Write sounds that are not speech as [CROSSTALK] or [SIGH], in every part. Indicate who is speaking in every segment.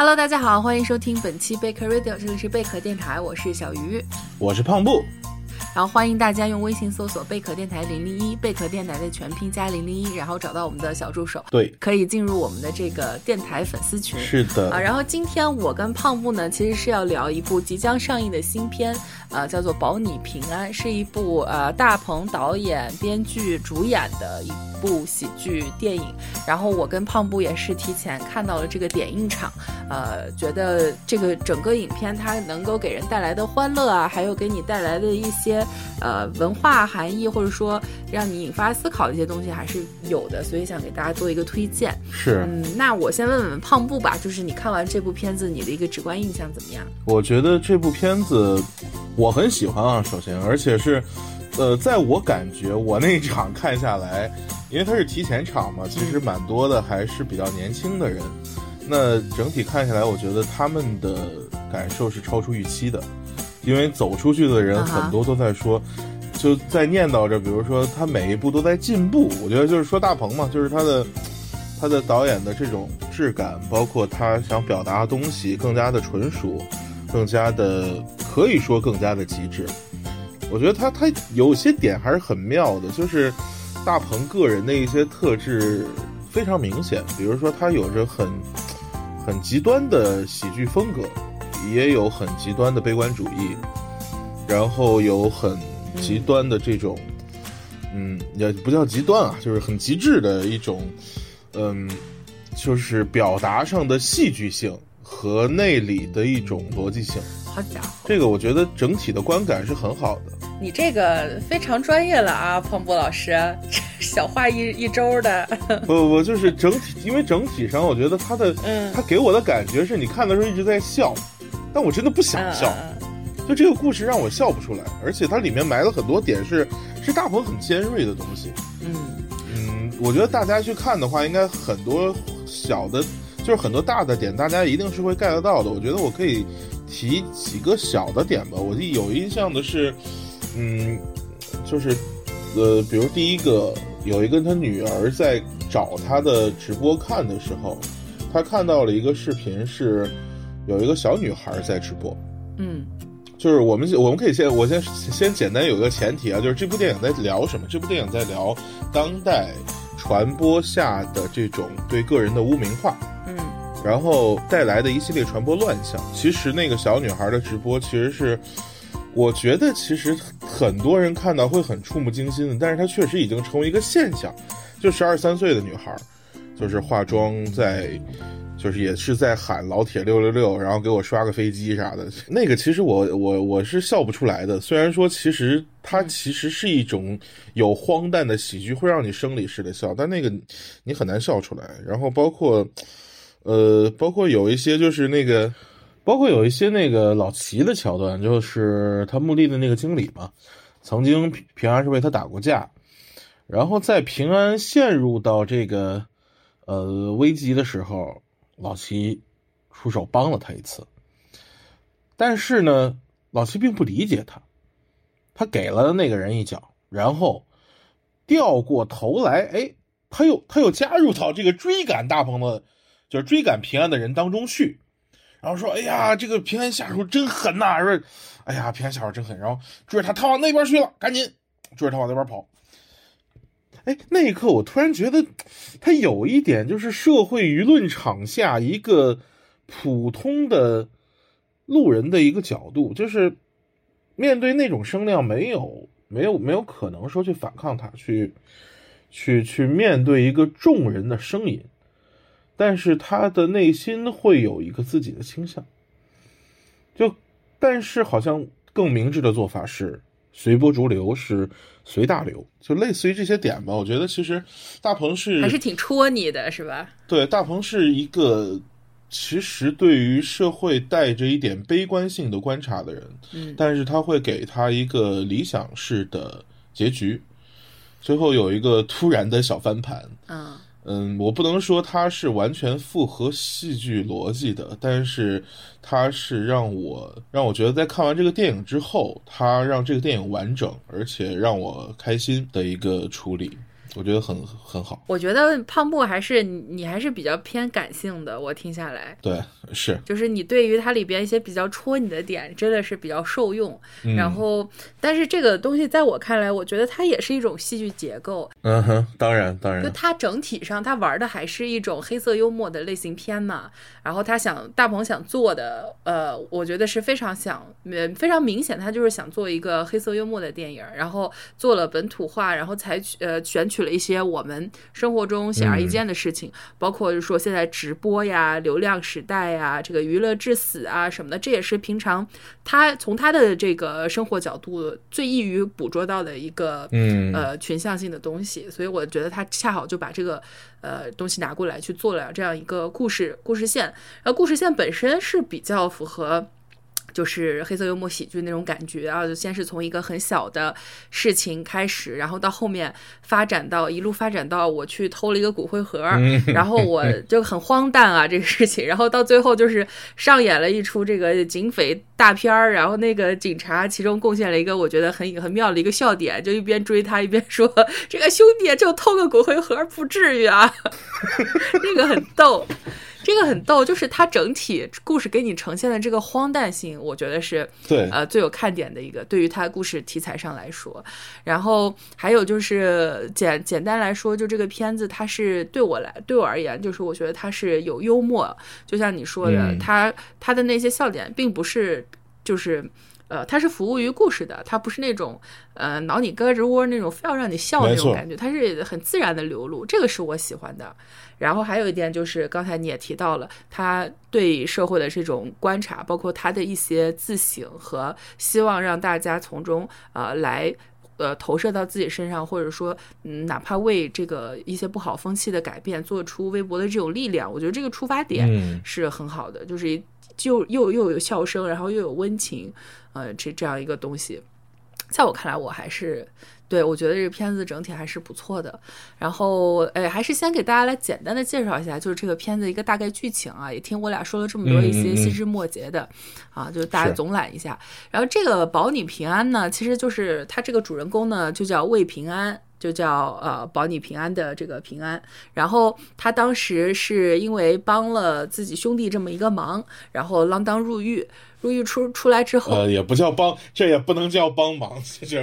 Speaker 1: Hello，大家好，欢迎收听本期贝壳 Radio，这里是贝壳电台，我是小鱼，
Speaker 2: 我是胖布。
Speaker 1: 然后欢迎大家用微信搜索“贝壳电台零零一”，贝壳电台的全拼加零零一，然后找到我们的小助手，
Speaker 2: 对，
Speaker 1: 可以进入我们的这个电台粉丝群。
Speaker 2: 是的
Speaker 1: 啊，然后今天我跟胖布呢，其实是要聊一部即将上映的新片，呃，叫做《保你平安》，是一部呃大鹏导演、编剧、主演的一部喜剧电影。然后我跟胖布也是提前看到了这个点映场，呃，觉得这个整个影片它能够给人带来的欢乐啊，还有给你带来的一些。呃，文化含义或者说让你引发思考的一些东西还是有的，所以想给大家做一个推荐。
Speaker 2: 是，
Speaker 1: 嗯，那我先问问胖布吧，就是你看完这部片子，你的一个直观印象怎么样？
Speaker 2: 我觉得这部片子我很喜欢啊，首先，而且是，呃，在我感觉我那场看下来，因为它是提前场嘛，其实蛮多的还是比较年轻的人，那整体看下来，我觉得他们的感受是超出预期的。因为走出去的人很多都在说，就在念叨着，比如说他每一步都在进步。我觉得就是说大鹏嘛，就是他的他的导演的这种质感，包括他想表达的东西更加的纯熟，更加的可以说更加的极致。我觉得他他有些点还是很妙的，就是大鹏个人的一些特质非常明显，比如说他有着很很极端的喜剧风格。也有很极端的悲观主义，然后有很极端的这种，嗯，也不叫极端啊，就是很极致的一种，嗯，就是表达上的戏剧性和内里的一种逻辑性。
Speaker 1: 好家伙，
Speaker 2: 这个我觉得整体的观感是很好的。
Speaker 1: 你这个非常专业了啊，彭博老师，[LAUGHS] 小话一一周的。
Speaker 2: 不 [LAUGHS] 不不，就是整体，因为整体上我觉得他的，嗯，他给我的感觉是你看的时候一直在笑。但我真的不想笑，就这个故事让我笑不出来，而且它里面埋了很多点是是大鹏很尖锐的东西。嗯嗯，我觉得大家去看的话，应该很多小的，就是很多大的点，大家一定是会 get 到的。我觉得我可以提几个小的点吧。我有印象的是，嗯，就是呃，比如第一个，有一个他女儿在找他的直播看的时候，他看到了一个视频是。有一个小女孩在直播，
Speaker 1: 嗯，
Speaker 2: 就是我们我们可以先我先先简单有一个前提啊，就是这部电影在聊什么？这部电影在聊当代传播下的这种对个人的污名化，
Speaker 1: 嗯，
Speaker 2: 然后带来的一系列传播乱象。其实那个小女孩的直播，其实是我觉得其实很多人看到会很触目惊心的，但是它确实已经成为一个现象。就十二三岁的女孩，就是化妆在。就是也是在喊老铁六六六，然后给我刷个飞机啥的。那个其实我我我是笑不出来的。虽然说其实它其实是一种有荒诞的喜剧，会让你生理式的笑，但那个你很难笑出来。然后包括呃，包括有一些就是那个，包括有一些那个老齐的桥段，就是他墓地的那个经理嘛，曾经平安是为他打过架，然后在平安陷入到这个呃危机的时候。老齐出手帮了他一次，但是呢，老齐并不理解他，他给了那个人一脚，然后掉过头来，哎，他又他又加入到这个追赶大鹏的，就是追赶平安的人当中去，然后说：“哎呀，这个平安下手真狠呐！”说：“哎呀，平安下手真狠。”然后追着他，他往那边去了，赶紧追着他往那边跑。哎，那一刻我突然觉得，他有一点就是社会舆论场下一个普通的路人的一个角度，就是面对那种声量，没有没有没有可能说去反抗他，去去去面对一个众人的声音，但是他的内心会有一个自己的倾向，就但是好像更明智的做法是。随波逐流是随大流，就类似于这些点吧。我觉得其实大鹏是
Speaker 1: 还是挺戳你的，是吧？
Speaker 2: 对，大鹏是一个其实对于社会带着一点悲观性的观察的人，
Speaker 1: 嗯，
Speaker 2: 但是他会给他一个理想式的结局，最后有一个突然的小翻盘，
Speaker 1: 嗯。
Speaker 2: 嗯，我不能说它是完全符合戏剧逻辑的，但是它是让我让我觉得在看完这个电影之后，它让这个电影完整，而且让我开心的一个处理。我觉得很很好。
Speaker 1: 我觉得胖布还是你你还是比较偏感性的，我听下来，
Speaker 2: 对，是，
Speaker 1: 就是你对于它里边一些比较戳你的点，真的是比较受用。
Speaker 2: 嗯
Speaker 1: 然后，但是这个东西在我看来，我觉得它也是一种戏剧结构，
Speaker 2: 嗯哼，当然当然，
Speaker 1: 就它整体上，它玩的还是一种黑色幽默的类型片嘛。然后他想大鹏想做的，呃，我觉得是非常想，呃，非常明显，他就是想做一个黑色幽默的电影，然后做了本土化，然后采取呃选取了一些我们生活中显而易见的事情，包括就是说现在直播呀、流量时代呀、这个娱乐至死啊什么的，这也是平常他从他的这个生活角度最易于捕捉到的一个
Speaker 2: 嗯。
Speaker 1: 呃群像性的东西，所以我觉得他恰好就把这个呃东西拿过来去做了这样一个故事故事线，然后故事线本身是比较符合。就是黑色幽默喜剧那种感觉啊，就先是从一个很小的事情开始，然后到后面发展到一路发展到我去偷了一个骨灰盒，然后我 [LAUGHS] 就很荒诞啊这个事情，然后到最后就是上演了一出这个警匪大片儿，然后那个警察其中贡献了一个我觉得很很妙的一个笑点，就一边追他一边说这个兄弟就偷个骨灰盒不至于啊，[LAUGHS] 这个很逗。这个很逗，就是它整体故事给你呈现的这个荒诞性，我觉得是
Speaker 2: 对，
Speaker 1: 呃最有看点的一个，对于它故事题材上来说。然后还有就是简简单来说，就这个片子它是对我来对我而言，就是我觉得它是有幽默，就像你说的，
Speaker 2: 嗯
Speaker 1: 它它的那些笑点并不是就是。呃，它是服务于故事的，它不是那种呃挠你胳肢窝那种非要让你笑那种感觉，它是很自然的流露，这个是我喜欢的。然后还有一点就是，刚才你也提到了，他对社会的这种观察，包括他的一些自省和希望让大家从中呃来。呃，投射到自己身上，或者说，嗯，哪怕为这个一些不好风气的改变做出微薄的这种力量，我觉得这个出发点
Speaker 2: 嗯
Speaker 1: 是很好的，就是一就又又有笑声，然后又有温情，呃，这这样一个东西，在我看来，我还是对我觉得这个片子整体还是不错的。然后，哎，还是先给大家来简单的介绍一下，就是这个片子一个大概剧情啊，也听我俩说了这么多一些细枝末节的，啊，就是大家总览一下。然后这个保你平安呢，其实就是他这个主人公呢，就叫魏平安。就叫呃保你平安的这个平安，然后他当时是因为帮了自己兄弟这么一个忙，然后锒铛入狱，入狱出出来之后，
Speaker 2: 呃，也不叫帮，这也不能叫帮忙，这叫，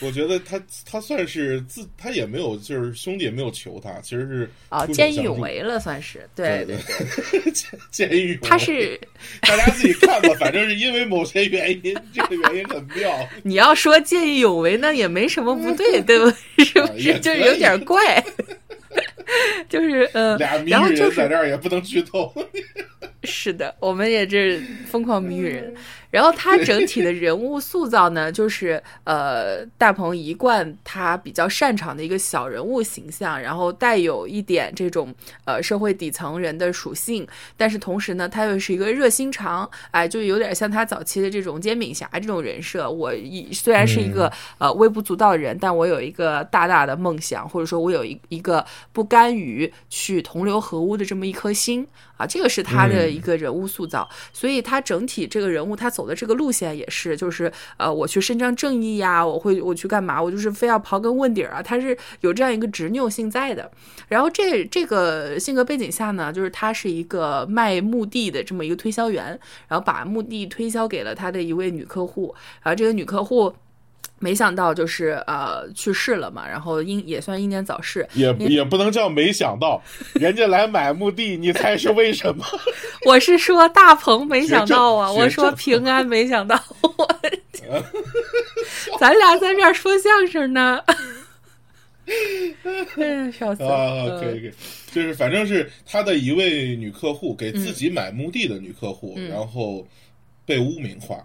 Speaker 2: 我觉得他他算是自，他也没有，就是兄弟也没有求他，其实是
Speaker 1: 啊，见义勇为了，算是对
Speaker 2: 对
Speaker 1: 对对，
Speaker 2: 见见义勇为。
Speaker 1: 他是
Speaker 2: 大家自己看吧，反正是因为某些原因，这个原因很妙。[LAUGHS]
Speaker 1: 你要说见义勇为，那也没什么不对，对吧？[LAUGHS] 是不是？[LAUGHS] 就是有点怪，就是嗯，
Speaker 2: 俩谜
Speaker 1: 然后就是
Speaker 2: 语人在这儿也不能剧透。
Speaker 1: 是的，我们也是疯狂谜语人。然后他整体的人物塑造呢，就是呃，大鹏一贯他比较擅长的一个小人物形象，然后带有一点这种呃社会底层人的属性，但是同时呢，他又是一个热心肠，哎，就有点像他早期的这种煎饼侠这种人设。我一虽然是一个、呃微不足道的人，但我有一个大大的梦想，或者说我有一一个不甘于去同流合污的这么一颗心啊，这个是他的一个人物塑造。所以他整体这个人物他走的这个路线也是，就是呃，我去伸张正义呀，我会我去干嘛？我就是非要刨根问底儿啊，他是有这样一个执拗性在的。然后这这个性格背景下呢，就是他是一个卖墓地的这么一个推销员，然后把墓地推销给了他的一位女客户，然后这个女客户。没想到就是呃去世了嘛，然后英也算英年早逝。
Speaker 2: 也也不能叫没想到，人家来买墓地，你猜是为什么？[LAUGHS]
Speaker 1: 我是说大鹏没想到啊，我说平安没想到，[LAUGHS] 我咱俩在这儿说相声呢。[LAUGHS] 笑死了！
Speaker 2: 啊，可以可以，就是反正是他的一位女客户给自己买墓地的女客户，
Speaker 1: 嗯
Speaker 2: 然后被污名化。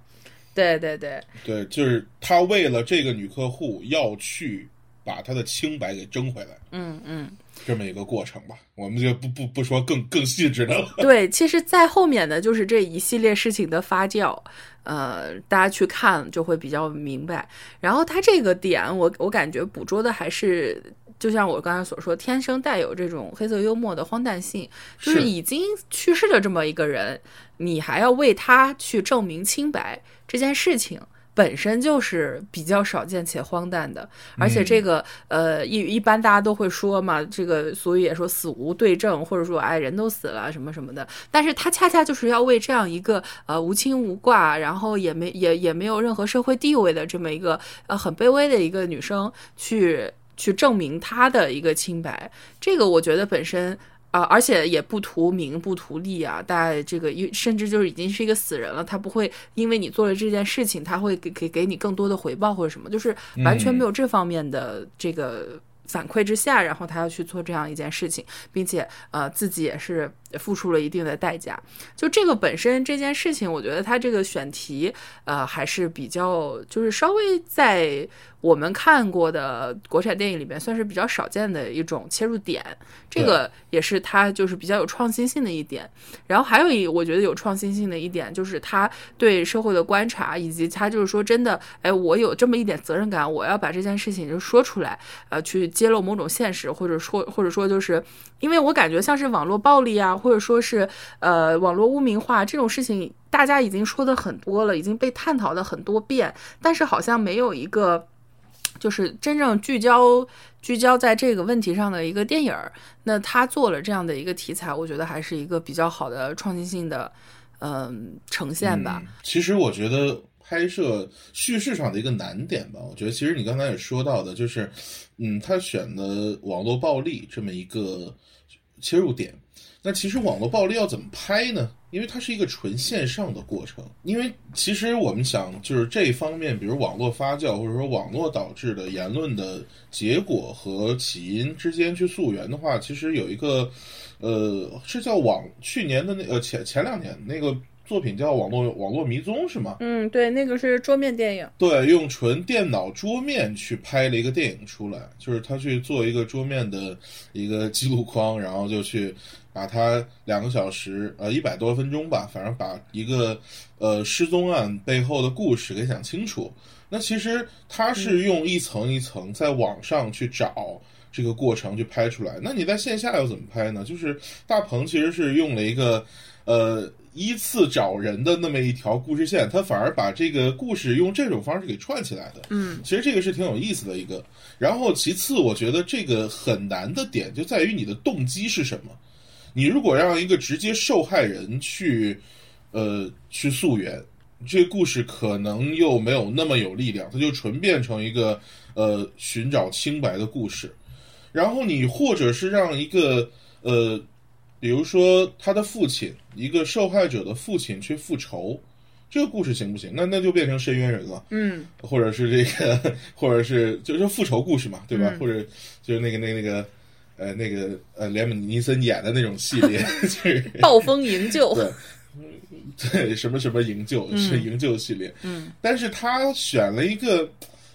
Speaker 1: 对对对，
Speaker 2: 对，就是他为了这个女客户要去把她的清白给争回来，
Speaker 1: 嗯嗯，
Speaker 2: 这么一个过程吧。我们就不不不说更更细致的了。[LAUGHS]
Speaker 1: 对，其实，在后面的就是这一系列事情的发酵，呃，大家去看就会比较明白。然后他这个点，我我感觉捕捉的还是。就像我刚才所说，天生带有这种黑色幽默的荒诞性，就是
Speaker 2: 是
Speaker 1: 已经去世的这么一个人，你还要为他去证明清白这件事情，本身就是比较少见且荒诞的，而且这个呃一一般大家都会说嘛，这个俗语也说死无对证，或者说哎人都死了什么什么的，但是他恰恰就是要为这样一个呃无亲无挂，然后也没也也没有任何社会地位的这么一个呃很卑微的一个女生去去证明他的一个清白，这个我觉得本身。啊，而且也不图名不图利啊，大家这个一甚至就是已经是一个死人了，他不会因为你做了这件事情，他会给给给你更多的回报或者什么，就是完全没有这方面的这个反馈之下，然后他要去做这样一件事情，并且呃自己也是付出了一定的代价。就这个本身这件事情，我觉得他这个选题呃还是比较就是稍微在。我们看过的国产电影里面，算是比较少见的一种切入点，这个也是它就是比较有创新性的一点。然后还有一我觉得有创新性的一点，就是他对社会的观察，以及他就是说真的，哎，我有这么一点责任感，我要把这件事情就说出来，呃，去揭露某种现实，或者说或者说就是因为我感觉像是网络暴力啊，或者说是呃网络污名化这种事情，大家已经说的很多了，已经被探讨的很多遍，但是好像没有一个。就是真正聚焦聚焦在这个问题上的一个电影，那他做了这样的一个题材，我觉得还是一个比较好的创新性的，嗯，呈现吧。
Speaker 2: 其实我觉得拍摄叙事上的一个难点吧，我觉得其实你刚才也说到的，就是，嗯，他选的网络暴力这么一个切入点。那其实网络暴力要怎么拍呢？因为它是一个纯线上的过程。因为其实我们想，就是这一方面，比如网络发酵或者说网络导致的言论的结果和起因之间去溯源的话，其实有一个，呃，是叫网去年的那呃前前两年那个。作品叫《网络网络迷踪》是吗？
Speaker 1: 嗯，对，那个是桌面电影。
Speaker 2: 对，用纯电脑桌面去拍了一个电影出来，就是他去做一个桌面的一个记录框，然后就去把它两个小时呃一百多分钟吧，反正把一个呃失踪案背后的故事给讲清楚。那其实他是用一层一层在网上去找这个过程去拍出来。那你在线下要怎么拍呢？就是大鹏其实是用了一个呃。依次找人的那么一条故事线，他反而把这个故事用这种方式给串起来的。
Speaker 1: 嗯，
Speaker 2: 其实这个是挺有意思的一个。然后其次，我觉得这个很难的点就在于你的动机是什么。你如果让一个直接受害人去，呃，去溯源，这个故事可能又没有那么有力量，它就纯变成一个呃寻找清白的故事。然后你或者是让一个呃。比如说，他的父亲，一个受害者的父亲去复仇，这个故事行不行？那那就变成深渊人了，
Speaker 1: 嗯，
Speaker 2: 或者是这个，[LAUGHS] 或者是就是复仇故事嘛，对吧？或者就是那个那那个，呃，那个呃，连姆尼森演的那种系列，[LAUGHS] 就是。
Speaker 1: 暴风营救，
Speaker 2: 对，对，什么什么营救是营救系列，
Speaker 1: 嗯，
Speaker 2: 但是他选了一个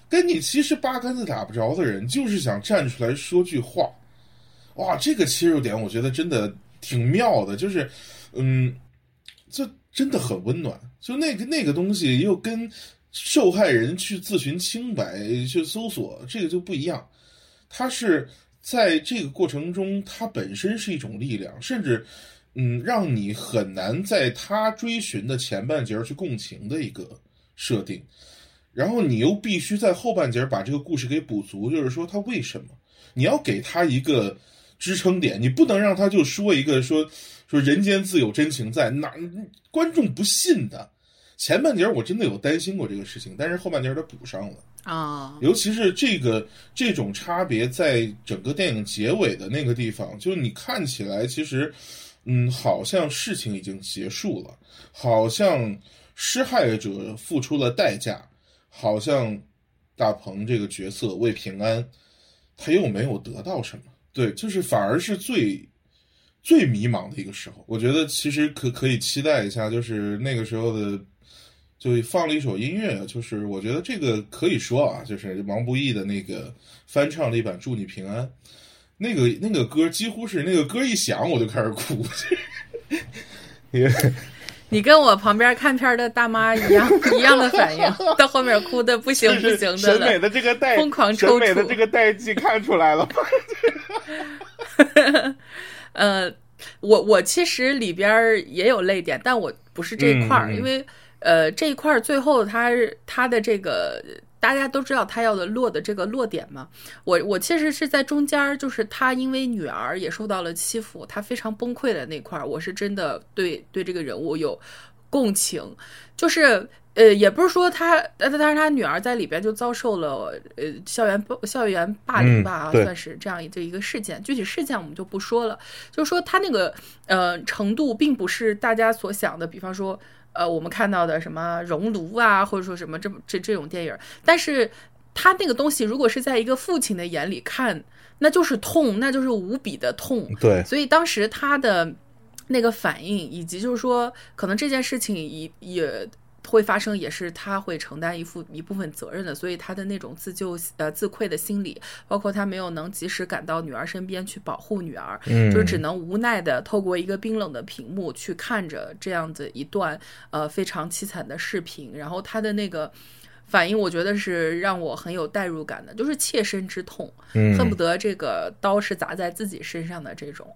Speaker 2: 跟你其实八竿子打不着的人，就是想站出来说句话，哇，这个切入点，我觉得真的。挺妙的，就是，嗯，这真的很温暖。就那个那个东西，又跟受害人去自寻清白、去搜索，这个就不一样。他是在这个过程中，他本身是一种力量，甚至，嗯，让你很难在他追寻的前半截去共情的一个设定。然后你又必须在后半截把这个故事给补足，就是说他为什么你要给他一个。支撑点，你不能让他就说一个说说人间自有真情在，哪观众不信的。前半截我真的有担心过这个事情，但是后半截他补上了
Speaker 1: 啊。
Speaker 2: 尤其是这个这种差别，在整个电影结尾的那个地方，就是你看起来其实，嗯，好像事情已经结束了，好像施害者付出了代价，好像大鹏这个角色为平安，他又没有得到什么。对，就是反而是最最迷茫的一个时候。我觉得其实可可以期待一下，就是那个时候的，就放了一首音乐，就是我觉得这个可以说啊，就是王不易的那个翻唱了一版《祝你平安》，那个那个歌几乎是那个歌一响我就开始哭，[LAUGHS] 因为。
Speaker 1: 你跟我旁边看片的大妈一样 [LAUGHS] 一样的反应，到后面哭的不行不行的
Speaker 2: 审美的这个代
Speaker 1: 疯狂抽
Speaker 2: 搐，审美的这个代际看出来了。[LAUGHS] [LAUGHS]
Speaker 1: 呃，我我其实里边也有泪点，但我不是这一块儿，因为呃，这一块儿最后他他的这个大家都知道他要的落的这个落点嘛。我我其实是在中间，就是他因为女儿也受到了欺负，他非常崩溃的那块儿，我是真的对对这个人物有共情，就是。呃，也不是说他，但但是他女儿在里边就遭受了呃校园校园霸凌吧，
Speaker 2: 嗯
Speaker 1: 算是这样这一个事件。具体事件我们就不说了，就是说他那个呃程度，并不是大家所想的，比方说呃我们看到的什么熔炉啊，或者说什么这这这种电影，但是他那个东西，如果是在一个父亲的眼里看，那就是痛，那就是无比的痛。
Speaker 2: 对，
Speaker 1: 所以当时他的那个反应，以及就是说，可能这件事情也也会发生，也是他会承担一副一部分责任的。所以他的那种自救呃自愧的心理，包括他没有能及时赶到女儿身边去保护女儿，
Speaker 2: 嗯
Speaker 1: 就是只能无奈的透过一个冰冷的屏幕去看着这样子一段呃非常凄惨的视频，然后他的那个。反应我觉得是让我很有代入感的，就是切身之痛，
Speaker 2: 嗯
Speaker 1: 恨不得这个刀是砸在自己身上的这种，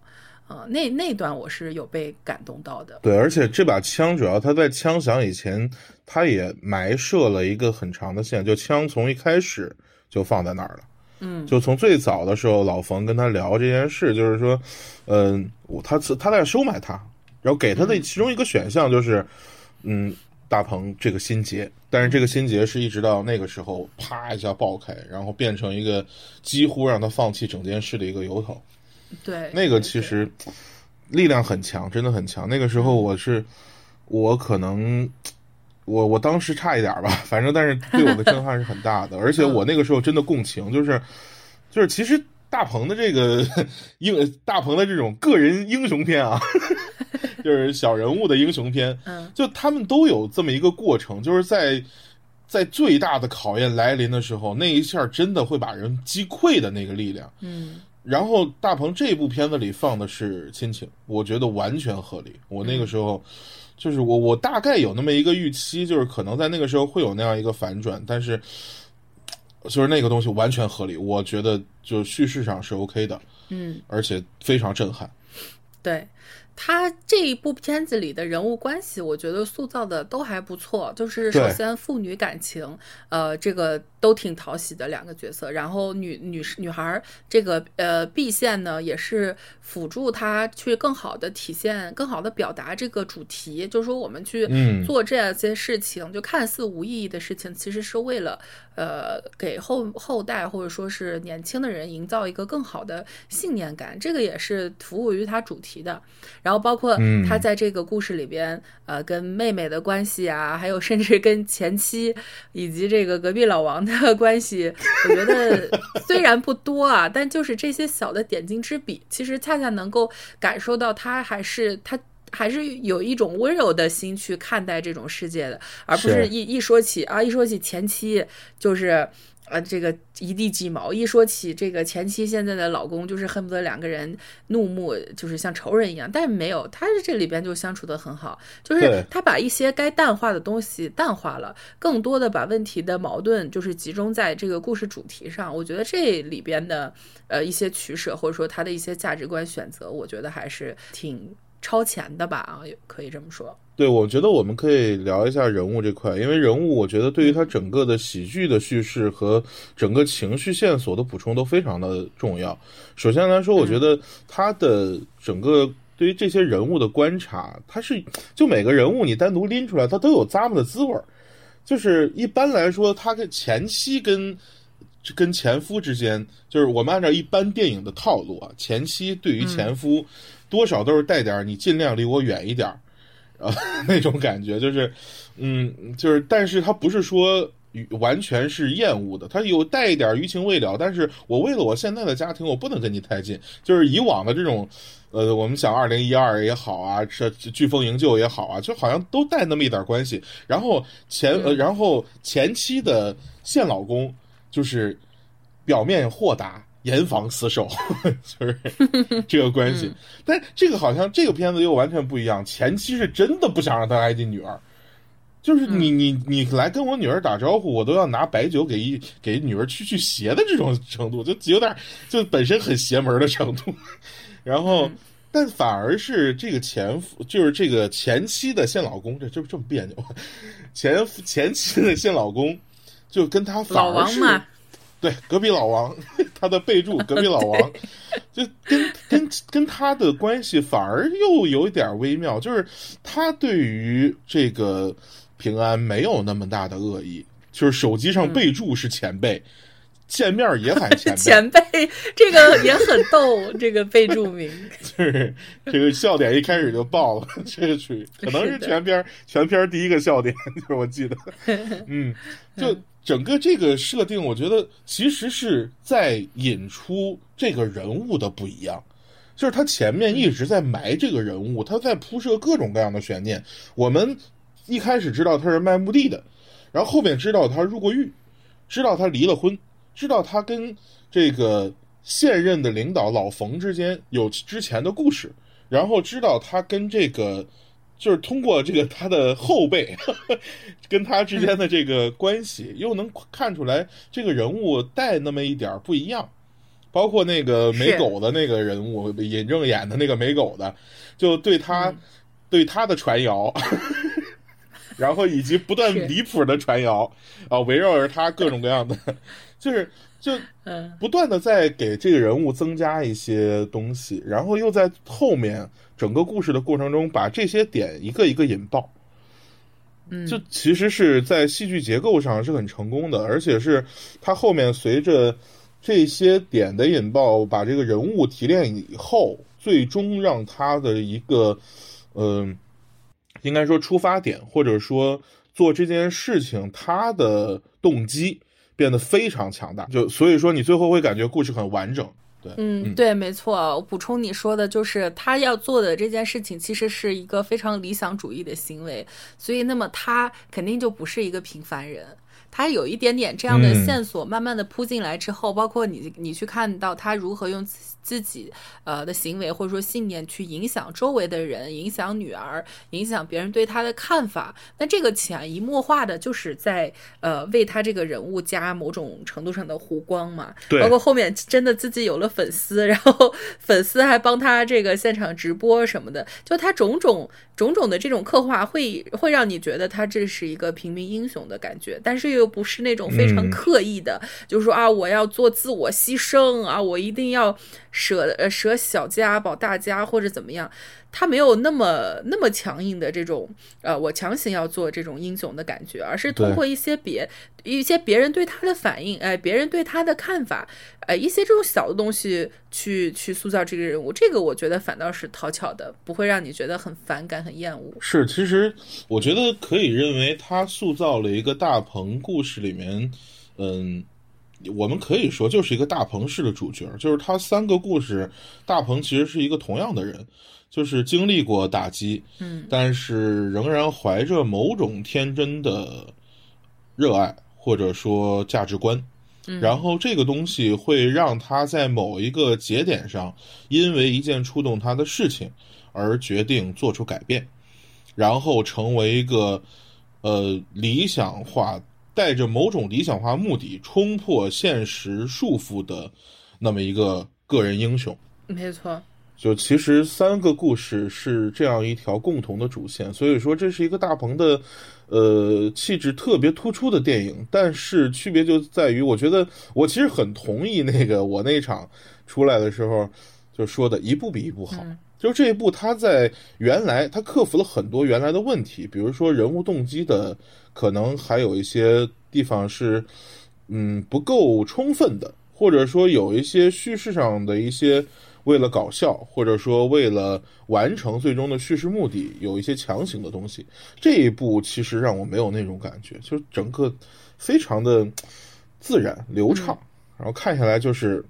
Speaker 1: 呃，那那段我是有被感动到的。
Speaker 2: 对，而且这把枪主要它在枪响以前，它也埋设了一个很长的线，就枪从一开始就放在那儿了。
Speaker 1: 嗯，
Speaker 2: 就从最早的时候，老冯跟他聊这件事，就是说，嗯、我他他在收买他，然后给他的其中一个选项就是，嗯，大鹏这个心结，但是这个心结是一直到那个时候啪一下爆开，然后变成一个几乎让他放弃整件事的一个由头。
Speaker 1: 对，
Speaker 2: 那个其实力量很强，真的很强。那个时候我是，我可能，我我当时差一点吧，[LAUGHS] 反正但是对我的震撼是很大的，[LAUGHS] 而且我那个时候真的共情，就是就是其实大鹏的这个 [LAUGHS] 英大鹏的这种个人英雄片啊，就是小人物的英雄片，
Speaker 1: 嗯。
Speaker 2: 就他们都有这么一个过程，就是在。在最大的考验来临的时候，那一下真的会把人击溃的那个力量，
Speaker 1: 嗯
Speaker 2: 然后大鹏这部片子里放的是亲情，我觉得完全合理。我那个时候，就是我我大概有那么一个预期，就是可能在那个时候会有那样一个反转，但是就是那个东西完全合理，我觉得就叙事上是 OK 的，
Speaker 1: 嗯，
Speaker 2: 而且非常震撼。
Speaker 1: 对。他这一部片子里的人物关系，我觉得塑造的都还不错。就是首先父女感情，呃，这个都挺讨喜的两个角色。然后女女女孩儿这个呃 B 线呢，也是辅助她去更好的体现、更好的表达这个主题。就是说，我们去
Speaker 2: 嗯
Speaker 1: 做这些事情，就看似无意义的事情，其实是为了呃给后后代或者说是年轻的人营造一个更好的信念感。这个也是服务于它主题的。然后包括
Speaker 2: 嗯
Speaker 1: 他在这个故事里边，呃，跟妹妹的关系啊，还有甚至跟前妻以及这个隔壁老王的关系，我觉得虽然不多啊，但就是这些小的点睛之笔，其实恰恰能够感受到他还是他。还是有一种温柔的心去看待这种世界的，而不是
Speaker 2: 是
Speaker 1: 一一说起啊，一说起前妻就是呃这个一地鸡毛，一说起这个前妻现在的老公，就是恨不得两个人怒目，就是像仇人一样。但是没有，他是这里边就相处的很好，就是他把一些该淡化的东西淡化了，更多的把问题的矛盾就是集中在这个故事主题上。我觉得这里边的呃一些取舍，或者说他的一些价值观选择，我觉得还是挺超前的吧啊，也可以这么说。
Speaker 2: 对，我觉得我们可以聊一下人物这块，因为人物，我觉得对于他整个的喜剧的叙事和整个情绪线索的补充都非常的重要。首先来说，我觉得他的整个对于这些人物的观察，他是就每个人物你单独拎出来，他都有咂摸的滋味儿。就是一般来说，他跟前妻跟跟前夫之间，就是我们按照一般电影的套路啊，前妻对于前夫多少都是带点儿你尽量离我远一点儿。啊，[LAUGHS] 那种感觉就是，嗯，就是，但是他不是说完全是厌恶的，他有带一点余情未了。但是我为了我现在的家庭，我不能跟你太近。就是以往的这种，呃，我们想二零一二也好啊，这飓风营救也好啊，就好像都带那么一点关系。然后前呃，然后前妻的现老公就是表面豁达。严防死守，[LAUGHS] 就是这个关系。但这个好像这个片子又完全不一样，前妻是真的不想让他挨近女儿，就是你你你来跟我女儿打招呼，我都要拿白酒给一给女儿去去邪的这种 [LAUGHS] 程度，就有点就本身很邪门的程度。[LAUGHS] 然后但反而是这个前夫，就是这个前妻的现老公，这这这么别扭，前前妻的现老公就跟他反而是。对，隔壁老王，[LAUGHS] 他的备注 [LAUGHS] 隔壁老王，就跟跟跟他的关系反而又有一点微妙，就是他对于这个平安没有那么大的恶意，就是手机上备注是前辈，见面也喊 [LAUGHS] 前辈，
Speaker 1: 前辈这个也很逗，这个备注名，[LAUGHS]
Speaker 2: 就是这个笑点一开始就爆了，这个属于可能是全片 [LAUGHS] 全片第一个笑点，就是我记得，嗯，就。整个这个设定，我觉得其实是在引出这个人物的不一样，就是他前面一直在埋这个人物，他在铺设各种各样的悬念。我们一开始知道他是卖墓地的，然后后面知道他入过狱，知道他离了婚，知道他跟这个现任的领导老冯之间有之前的故事，然后知道他跟这个。就是通过这个他的后辈 [LAUGHS] 跟他之间的这个关系，又能看出来这个人物带那么一点不一样。包括那个美狗的那个人物，尹正演的那个美狗的，就对他对他的传谣，[LAUGHS] [LAUGHS] 然后以及不断离谱的传谣啊，围绕着他各种各样的，[LAUGHS] 就是就不断的在给这个人物增加一些东西，然后又在后面。整个故事的过程中，把这些点一个一个引爆，
Speaker 1: 嗯，
Speaker 2: 就其实是在戏剧结构上是很成功的，而且是他后面随着这些点的引爆，把这个人物提炼以后，最终让他的一个，嗯，应该说出发点，或者说做这件事情他的动机变得非常强大，就所以说你最后会感觉故事很完整。
Speaker 1: 对嗯，对，没错。我补充你说的，就是他要做的这件事情，其实是一个非常理想主义的行为，所以那么他肯定就不是一个平凡人。他有一点点这样的线索，慢慢的铺进来之后，包括你你去看到他如何用自己呃的行为或者说信念去影响周围的人，影响女儿，影响别人对他的看法。那这个潜移默化的就是在呃为他这个人物加某种程度上的弧光嘛。
Speaker 2: 对。
Speaker 1: 包括后面真的自己有了粉丝，然后粉丝还帮他这个现场直播什么的，就他种种种种的这种刻画，会会让你觉得他这是一个平民英雄的感觉，但是又。不是那种非常刻意的，就是说啊，我要做自我牺牲啊，我一定要舍呃舍小家保大家或者怎么样，他没有那么那么强硬的这种呃，我强行要做这种英雄的感觉，而是通过一些别一些别人对他的反应，哎，别人对他的看法，呃，一些这种小的东西去去塑造这个人物，这个我觉得反倒是讨巧的，不会让你觉得很反感、很厌恶。
Speaker 2: 是，其实我觉得可以认为他塑造了一个大鹏故事里面，嗯。我们可以说，就是一个大鹏式的主角，就是他三个故事，大鹏其实是一个同样的人，就是经历过打击，
Speaker 1: 嗯，
Speaker 2: 但是仍然怀着某种天真的热爱或者说价值观，嗯然后这个东西会让他在某一个节点上，因为一件触动他的事情而决定做出改变，然后成为一个呃理想化。带着某种理想化目的冲破现实束缚的那么一个个人英雄，
Speaker 1: 没错。
Speaker 2: 就其实三个故事是这样一条共同的主线，所以说这是一个大鹏的，呃，气质特别突出的电影。但是区别就在于，我觉得我其实很同意那个我那场出来的时候就说的一部比一部好。就这一部，他在原来他克服了很多原来的问题，比如说人物动机的可能还有一些地方是，嗯不够充分的，或者说有一些叙事上的一些为了搞笑，或者说为了完成最终的叙事目的，有一些强行的东西。这一部其实让我没有那种感觉，就整个非常的自然流畅，然后看下来就是。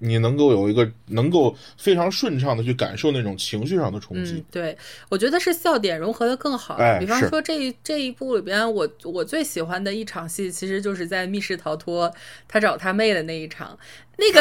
Speaker 2: 你能够有一个能够非常顺畅的去感受那种情绪上的冲击，
Speaker 1: 对我觉得是笑点融合的更好。比方说这这一部里边，我我最喜欢的一场戏，其实就是在密室逃脱他找他妹的那一场。那个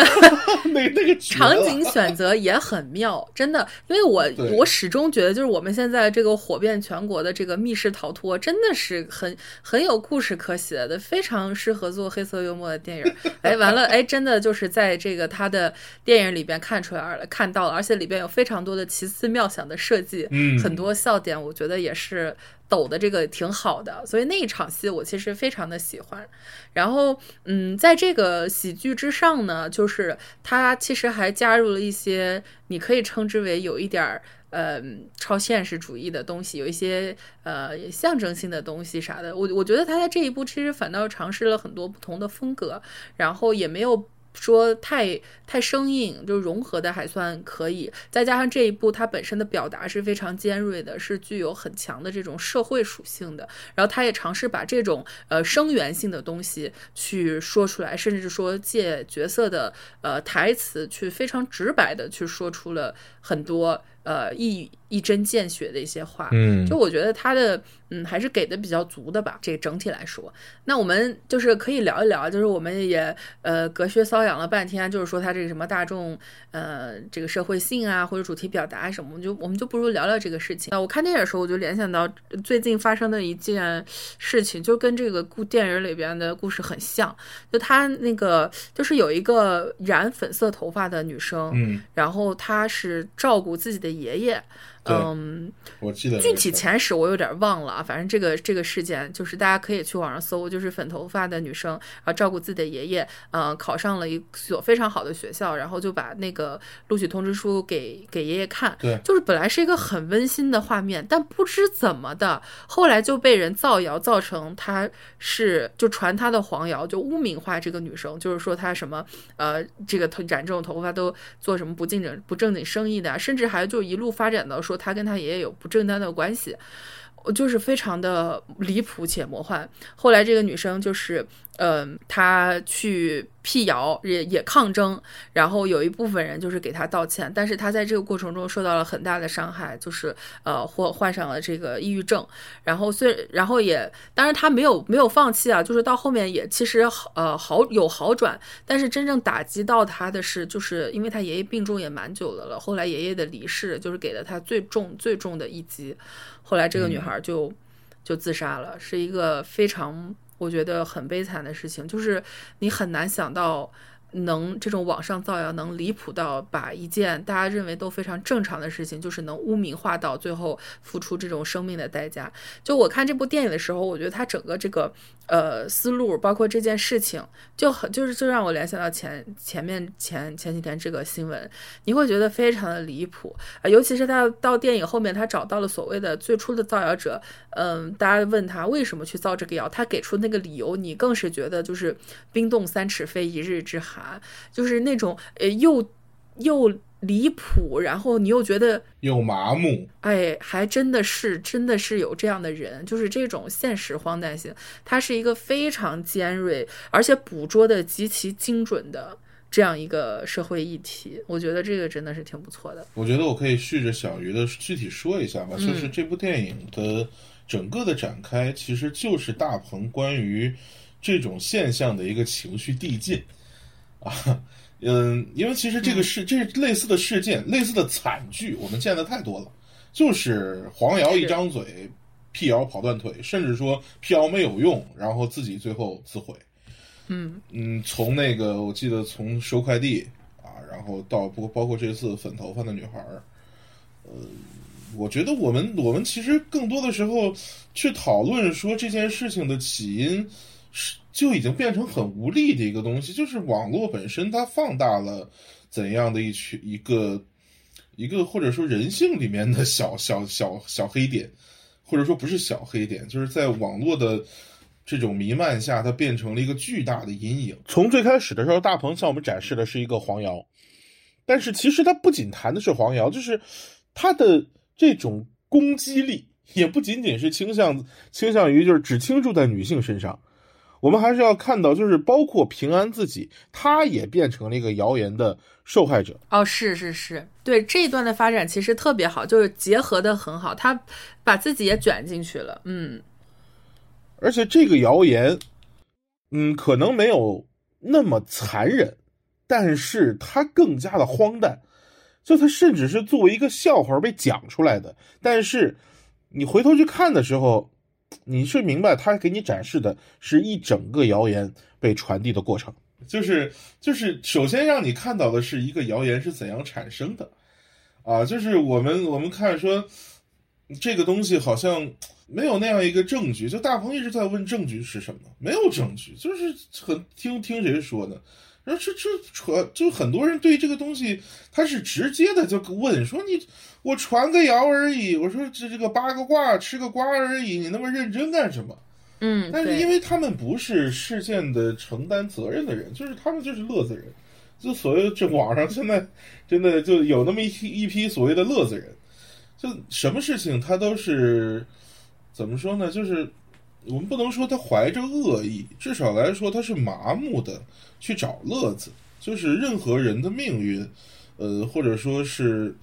Speaker 2: 那 [LAUGHS] 那个
Speaker 1: 场景选择也很妙，真的，因为我我始终觉得，就是我们现在这个火遍全国的这个密室逃脱，真的是很很有故事可写的，非常适合做黑色幽默的电影。[LAUGHS] 哎，完了，哎，真的就是在这个他的电影里边看出来了，看到了，而且里边有非常多的奇思妙想的设计，
Speaker 2: 嗯，
Speaker 1: 很多笑点，我觉得也是。抖的这个挺好的，所以那一场戏我其实非常的喜欢。然后，嗯，在这个喜剧之上呢，就是它其实还加入了一些你可以称之为有一点儿呃超现实主义的东西，有一些呃象征性的东西啥的。我我觉得他在这一部其实反倒尝试了很多不同的风格，然后也没有。说太太生硬，就融合的还算可以，再加上这一部它本身的表达是非常尖锐的，是具有很强的这种社会属性的。然后他也尝试把这种呃声源性的东西去说出来，甚至说借角色的呃台词去非常直白的去说出了很多。呃，一一针见血的一些话，
Speaker 2: 嗯，
Speaker 1: 就我觉得他的嗯还是给的比较足的吧。这个整体来说，那我们就是可以聊一聊，就是我们也呃隔靴搔痒了半天，就是说他这个什么大众呃这个社会性啊或者主题表达什么，我们就我们就不如聊聊这个事情。啊，我看电影的时候，我就联想到最近发生的一件事情，就跟这个故电影里边的故事很像。就他那个就是有一个染粉色头发的女生，
Speaker 2: 嗯，
Speaker 1: 然后她是照顾自己的。爷爷，嗯，
Speaker 2: 我记得
Speaker 1: 具体前史我有点忘了啊。反正这个这个事件，就是大家可以去网上搜，就是粉头发的女生啊，照顾自己的爷爷，嗯，考上了一所非常好的学校，然后就把那个录取通知书给给爷爷看。
Speaker 2: 对，
Speaker 1: 就是本来是一个很温馨的画面，但不知怎么的，后来就被人造谣，造成她是就传她的黄谣，就污名化这个女生，就是说她什么呃，这个染这种头发都做什么不正经不正经生意的，甚至还就。一路发展到说他跟他爷爷有不正当的关系，就是非常的离谱且魔幻。后来这个女生就是。嗯，她去辟谣也也抗争，然后有一部分人就是给她道歉，但是她在这个过程中受到了很大的伤害，就是呃或患上了这个抑郁症，然后虽然后也，当然她没有没有放弃啊，就是到后面也其实好呃好有好转，但是真正打击到她的是，就是因为他爷爷病重也蛮久的了，后来爷爷的离世就是给了他最重最重的一击，后来这个女孩就就自杀了，是一个非常。我觉得很悲惨的事情，就是你很难想到。能这种网上造谣能离谱到把一件大家认为都非常正常的事情，就是能污名化到最后付出这种生命的代价。就我看这部电影的时候，我觉得它整个这个呃思路，包括这件事情，就很就是就让我联想到前前面前前几天这个新闻，你会觉得非常的离谱啊。尤其是他到电影后面，他找到了所谓的最初的造谣者，嗯，大家问他为什么去造这个谣，他给出那个理由，你更是觉得就是冰冻三尺非一日之寒。就是那种呃，又又离谱，然后你又觉得
Speaker 2: 又麻木，
Speaker 1: 哎，还真的是真的是有这样的人，就是这种现实荒诞性，它是一个非常尖锐，而且捕捉的极其精准的这样一个社会议题。我觉得这个真的是挺不错的。
Speaker 2: 我觉得我可以续着小鱼的具体说一下吧，就是这部电影的整个的展开，其实就是大鹏关于这种现象的一个情绪递进。啊，嗯，因为其实这个事，这类似的事件、类似的惨剧，我们见的太多了。就是黄瑶一张嘴，辟谣跑断腿，甚至说辟谣没有用，然后自己最后自毁。
Speaker 1: 嗯
Speaker 2: 嗯，从那个我记得从收快递啊，然后到不包括这次粉头发的女孩儿，呃，我觉得我们我们其实更多的时候去讨论说这件事情的起因是。就已经变成很无力的一个东西，就是网络本身它放大了怎样的一群一个一个或者说人性里面的小小小小黑点，或者说不是小黑点，就是在网络的这种弥漫下，它变成了一个巨大的阴影。从最开始的时候，大鹏向我们展示的是一个黄谣，但是其实它不仅谈的是黄谣，就是它的这种攻击力也不仅仅是倾向倾向于就是只倾注在女性身上。我们还是要看到，就是包括平安自己，他也变成了一个谣言的受害者。
Speaker 1: 哦，是是是，对这一段的发展其实特别好，就是结合的很好，他把自己也卷进去了。嗯，
Speaker 2: 而且这个谣言，嗯，可能没有那么残忍，但是它更加的荒诞，就它甚至是作为一个笑话被讲出来的。但是你回头去看的时候，你是明白他给你展示的是一整个谣言被传递的过程，就是就是首先让你看到的是一个谣言是怎样产生的，啊，就是我们我们看说这个东西好像没有那样一个证据，就大鹏一直在问证据是什么，没有证据，就是很听听谁说的。然后这这传，就很多人对这个东西，他是直接的就问说你我传个谣而已，我说这这个八个卦吃个瓜而已，你那么认真干什么？
Speaker 1: 嗯，
Speaker 2: 但是因为他们不是事件的承担责任的人，就是他们就是乐子人，就所谓这网上现在真的就有那么一批一批所谓的乐子人，就什么事情他都是怎么说呢？就是我们不能说他怀着恶意，至少来说他是麻木的去找乐子，就是任何人的命运，呃，或者说是。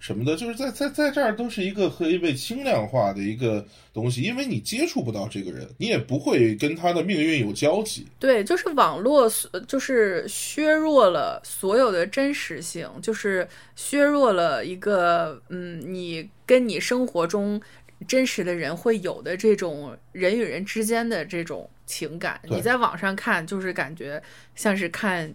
Speaker 2: 什么的，就是在在在这儿都是一个可以被轻量化的一个东西，因为你接触不到这个人，你也不会跟他的命运有交集。
Speaker 1: 对，就是网络，就是削弱了所有的真实性，就是削弱了一个嗯，你跟你生活中真实的人会有的这种人与人之间的这种情感。你在网上看，就是感觉像是看。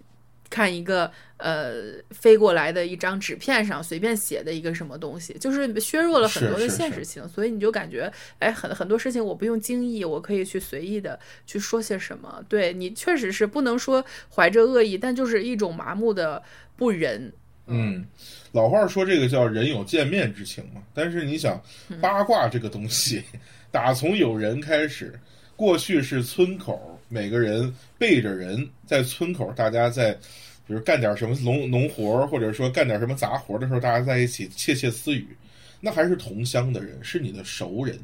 Speaker 1: 看一个呃飞过来的一张纸片上随便写的一个什么东西，就是削弱了很多的现实性，所以你就感觉哎很很多事情我不用精意，我可以去随意的去说些什么。对你确实是不能说怀着恶意，但就是一种麻木的不仁。
Speaker 2: 嗯，老话说这个叫人有见面之情嘛。但是你想八卦这个东西，[LAUGHS] 打从有人开始，过去是村口。每个人背着人在村口，大家在，比如干点什么 [LAUGHS] 农农活或者说干点什么杂活的时候，大家在一起窃窃私语，那还是同乡的人，是你的熟人。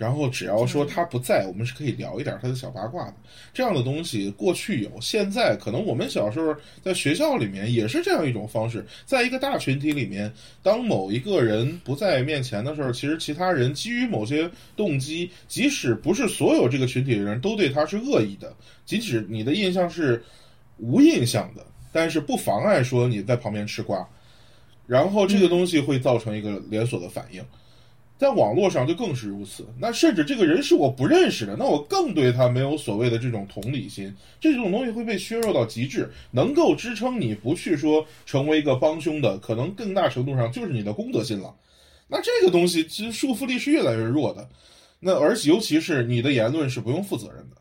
Speaker 2: 然后只要说他不在，我们是可以聊一点他的小八卦的。这样的东西过去有，现在可能我们小时候在学校里面也是这样一种方式。在一个大群体里面，当某一个人不在面前的时候，其实其他人基于某些动机，即使不是所有这个群体的人都对他是恶意的，即使你的印象是无印象的，但是不妨碍说你在旁边吃瓜，然后这个东西会造成一个连锁的反应。在网络上就更是如此，那甚至这个人是我不认识的，那我更对他没有所谓的这种同理心，这种东西会被削弱到极致，能够支撑你不去说成为一个帮凶的，可能更大程度上就是你的公德心了。那这个东西其实束缚力是越来越弱的，那而尤其是你的言论是不用负责任的。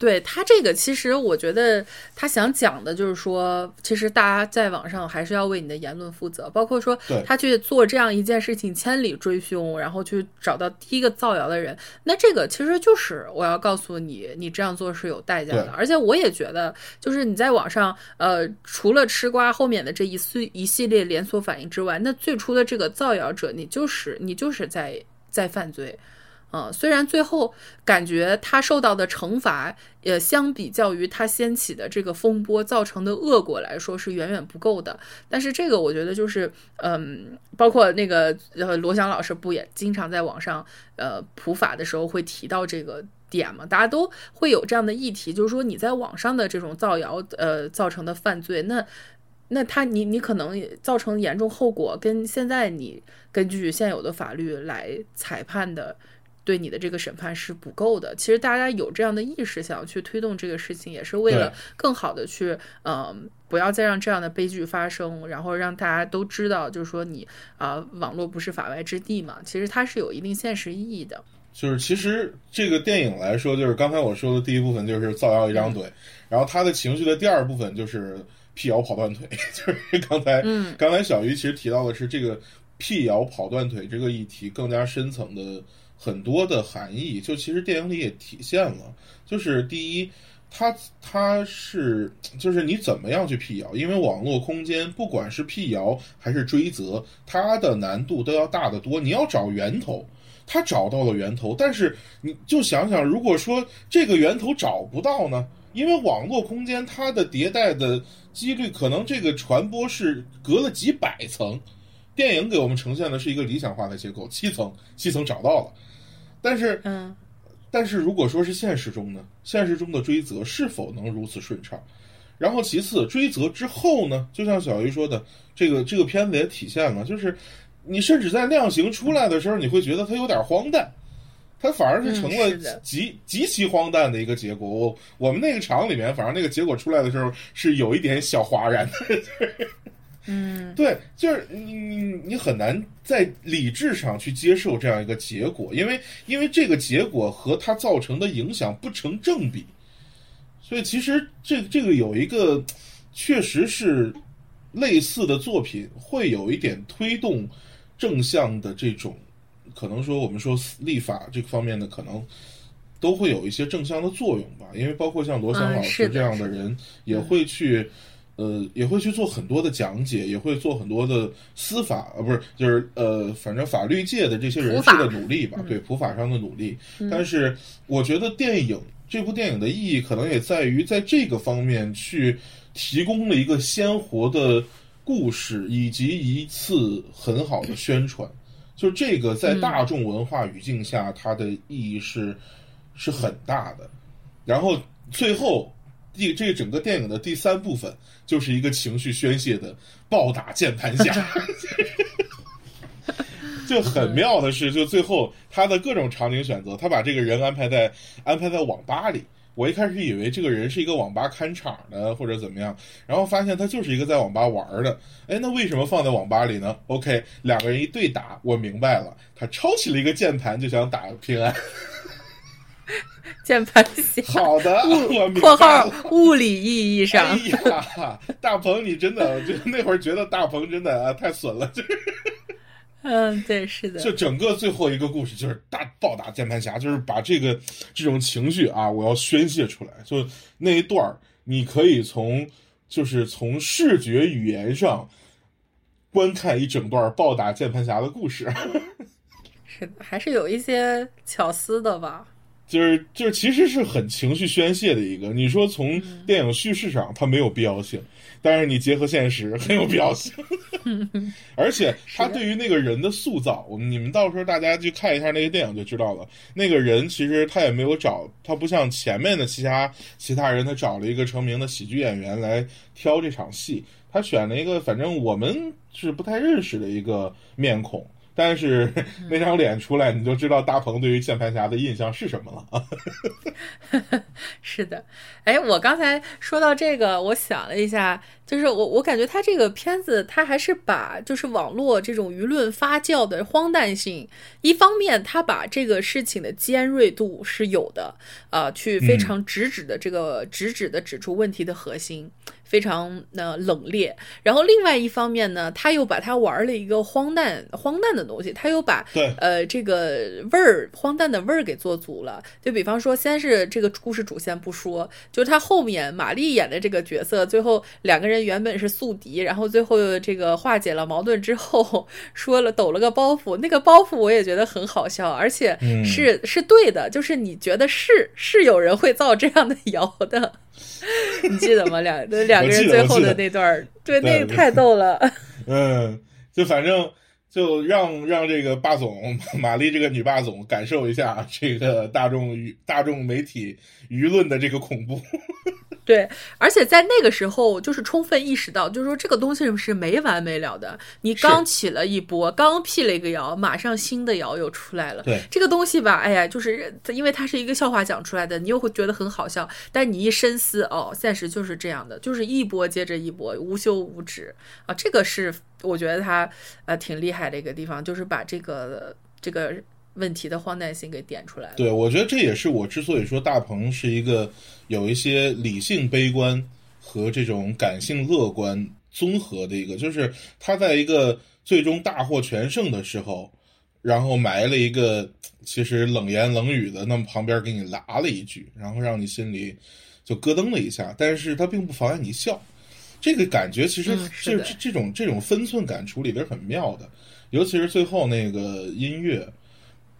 Speaker 1: 对他这个，其实我觉得他想讲的就是说，其实大家在网上还是要为你的言论负责，包括说他去做这样一件事情，千里追凶，然后去找到第一个造谣的人，那这个其实就是我要告诉你，你这样做是有代价的。而且我也觉得，就是你在网上，呃，除了吃瓜后面的这一系一系列连锁反应之外，那最初的这个造谣者，你就是你就是在在犯罪。嗯，虽然最后感觉他受到的惩罚，也相比较于他掀起的这个风波造成的恶果来说是远远不够的，但是这个我觉得就是，嗯，包括那个呃罗翔老师不也经常在网上呃普法的时候会提到这个点嘛？大家都会有这样的议题，就是说你在网上的这种造谣呃造成的犯罪，那那他你你可能造成严重后果，跟现在你根据现有的法律来裁判的。对你的这个审判是不够的。其实大家有这样的意识，想要去推动这个事情，也是为了更好的去，嗯，不要再让这样的悲剧发生，然后让大家都知道，就是说你啊，网络不是法外之地嘛。其实它是有一定现实意义的。
Speaker 2: 就是其实这个电影来说，就是刚才我说的第一部分就是造谣一张嘴，然后他的情绪的第二部分就是辟谣跑断腿。[LAUGHS] 就是刚才，
Speaker 1: 嗯，
Speaker 2: 刚才小鱼其实提到的是这个辟谣跑断腿这个议题更加深层的。很多的含义，就其实电影里也体现了。就是第一，它它是就是你怎么样去辟谣，因为网络空间不管是辟谣还是追责，它的难度都要大得多。你要找源头，他找到了源头，但是你就想想，如果说这个源头找不到呢？因为网络空间它的迭代的几率，可能这个传播是隔了几百层。电影给我们呈现的是一个理想化的结构，七层，七层找到了。但是，
Speaker 1: 嗯，
Speaker 2: 但是如果说是现实中呢？现实中的追责是否能如此顺畅？然后其次追责之后呢，就像小鱼说的，这个这个片子也体现了，就是你甚至在量刑出来的时候，你会觉得它有点荒诞。它反而是成了极极其荒诞的一个结果。我我们那个厂里面，反正那个结果出来的时候是有一点小哗然的。[LAUGHS]
Speaker 1: 嗯，
Speaker 2: 对，就是你你你很难在理智上去接受这样一个结果，因为因为这个结果和它造成的影响不成正比。所以其实这这个有一个确实是类似的作品，会有一点推动正向的这种。可能说我们说立法这个方面的可能都会有一些正向的作用吧，因为包括像罗翔老师这样的人也会去，呃，也会去做很多的讲解，也会做很多的司法，呃，不是，就是呃，反正法律界的这些人士的努力吧，对普法上的努力。但是我觉得电影这部电影的意义可能也在于在这个方面去提供了一个鲜活的故事以及一次很好的宣传。就这个在大众文化语境下，它的意义是是很大的。然后最后第这整个电影的第三部分，就是一个情绪宣泄的暴打键盘侠。[LAUGHS] 就很妙的是，就最后他的各种场景选择，他把这个人安排在安排在网吧里。我一开始以为这个人是一个网吧看场的或者怎么样，然后发现他就是一个在网吧玩的。哎，那为什么放在网吧里呢？OK，两个人一对打，我明白了，他抄起了一个键盘就想打平安。[LAUGHS]
Speaker 1: 键盘侠。
Speaker 2: 好的，我
Speaker 1: 括号物理意义上。
Speaker 2: 哎呀，大鹏，你真的就那会儿觉得大鹏真的啊太损了，就是。
Speaker 1: 嗯，对，是的。
Speaker 2: 就整个最后一个故事，就是大暴打键盘侠，就是把这个这种情绪啊，我要宣泄出来。就那一段你可以从就是从视觉语言上观看一整段暴打键盘侠的故事。[LAUGHS]
Speaker 1: 是的，还是有一些巧思的吧。
Speaker 2: 就是就是，其实是很情绪宣泄的一个。你说从电影叙事上，它没有必要性。但是你结合现实很有必要性，[LAUGHS] 而且他对于那个人的塑造，我们你们到时候大家去看一下那个电影就知道了。那个人其实他也没有找，他不像前面的其他其他人，他找了一个成名的喜剧演员来挑这场戏，他选了一个反正我们是不太认识的一个面孔。但是那张脸出来，你就知道大鹏对于键盘侠的印象是什么了啊！[LAUGHS]
Speaker 1: 是的，哎，我刚才说到这个，我想了一下。就是我，我感觉他这个片子，他还是把就是网络这种舆论发酵的荒诞性，一方面他把这个事情的尖锐度是有的，啊，去非常直指的这个直指的指出问题的核心，非常呃冷冽。然后另外一方面呢，他又把他玩了一个荒诞荒诞的东西，他又把呃这个味儿荒诞的味儿给做足了。就比方说，先是这个故事主线不说，就他后面玛丽演的这个角色，最后两个人。原本是宿敌，然后最后这个化解了矛盾之后，说了抖了个包袱，那个包袱我也觉得很好笑，而且是是对的，就是你觉得是是有人会造这样的谣的，[LAUGHS] 你记得吗？两 [LAUGHS] 两个人最后的那段，对，那个太逗了。[LAUGHS]
Speaker 2: 嗯，就反正就让让这个霸总玛丽这个女霸总感受一下这个大众舆大众媒体舆论的这个恐怖。
Speaker 1: 对，而且在那个时候，就是充分意识到，就是说这个东西是没完没了的。你刚起了一波，刚辟了一个谣，马上新的谣又出来了。
Speaker 2: 对，
Speaker 1: 这个东西吧，哎呀，就是因为它是一个笑话讲出来的，你又会觉得很好笑。但你一深思，哦，现实就是这样的，就是一波接着一波，无休无止啊。这个是我觉得他呃挺厉害的一个地方，就是把这个这个。问题的荒诞性给点出来了。
Speaker 2: 对，我觉得这也是我之所以说大鹏是一个有一些理性悲观和这种感性乐观综合的一个，就是他在一个最终大获全胜的时候，然后埋了一个其实冷言冷语的，那么旁边给你拉了一句，然后让你心里就咯噔了一下，但是他并不妨碍你笑。这个感觉其实这这种这种分寸感处理的是很妙的，尤其是最后那个音乐。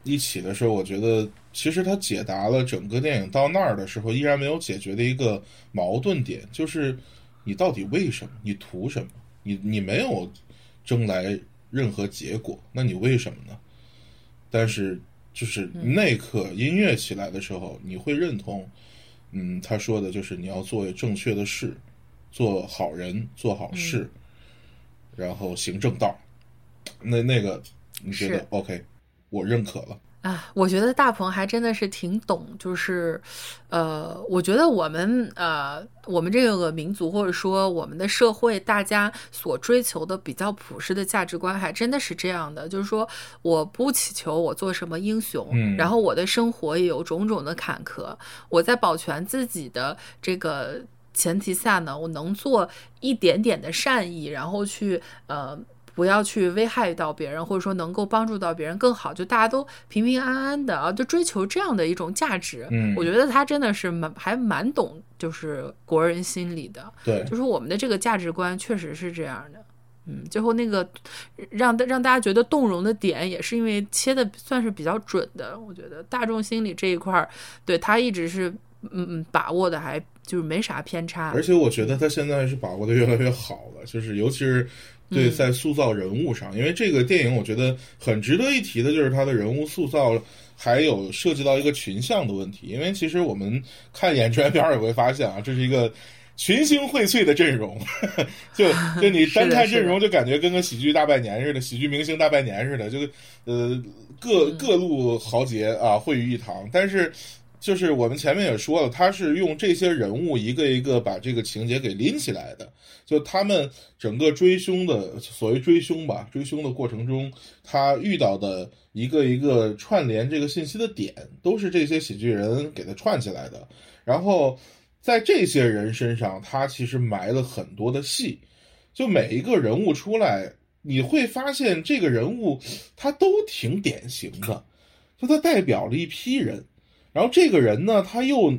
Speaker 2: 一起的时候，我觉得其实他解答了整个电影到那儿的时候依然没有解决的一个矛盾点，就是你到底为什么？你图什么？你你没有争来任何结果，那你为什么呢？但是就是那一刻音乐起来的时候，你会认同，嗯，他说的就是你要做正确的事，做好人，做好事，然后行正道。那那个你觉得 OK？我认可了。
Speaker 1: 啊，我觉得大鹏还真的是挺懂，就是，呃，我觉得我们呃，我们这个民族或者说我们的社会，大家所追求的比较朴实的价值观，还真的是这样的，就是说，我不祈求我做什么英雄，
Speaker 2: 嗯，
Speaker 1: 然后我的生活也有种种的坎坷，我在保全自己的这个前提下呢，我能做一点点的善意，然后去呃。不要去危害到别人，或者说能够帮助到别人更好，就大家都平平安安的啊，就追求这样的一种价值。
Speaker 2: 嗯，
Speaker 1: 我觉得他真的是蛮还蛮懂，就是国人心理的。
Speaker 2: 对，
Speaker 1: 就是我们的这个价值观确实是这样的。嗯，最后那个让让大家觉得动容的点，也是因为切的算是比较准的。我觉得大众心理这一块儿，对他一直是嗯嗯把握的，还就是没啥偏差。
Speaker 2: 而且我觉得他现在是把握的越来越好了，就是尤其是。对，在塑造人物上，因为这个电影我觉得很值得一提的，就是它的人物塑造，还有涉及到一个群像的问题。因为其实我们看演员表也会发现啊，这是一个群星荟萃的阵容，[LAUGHS] 就 [LAUGHS] 就你单看阵容就感觉跟个喜剧大拜年似的，喜剧明星大拜年似的，就呃各各路豪杰啊汇于一堂，但是。就是我们前面也说了，他是用这些人物一个一个把这个情节给拎起来的。就他们整个追凶的所谓追凶吧，追凶的过程中，他遇到的一个一个串联这个信息的点，都是这些喜剧人给他串起来的。然后在这些人身上，他其实埋了很多的戏。就每一个人物出来，你会发现这个人物他都挺典型的，就他代表了一批人。然后这个人呢，他又，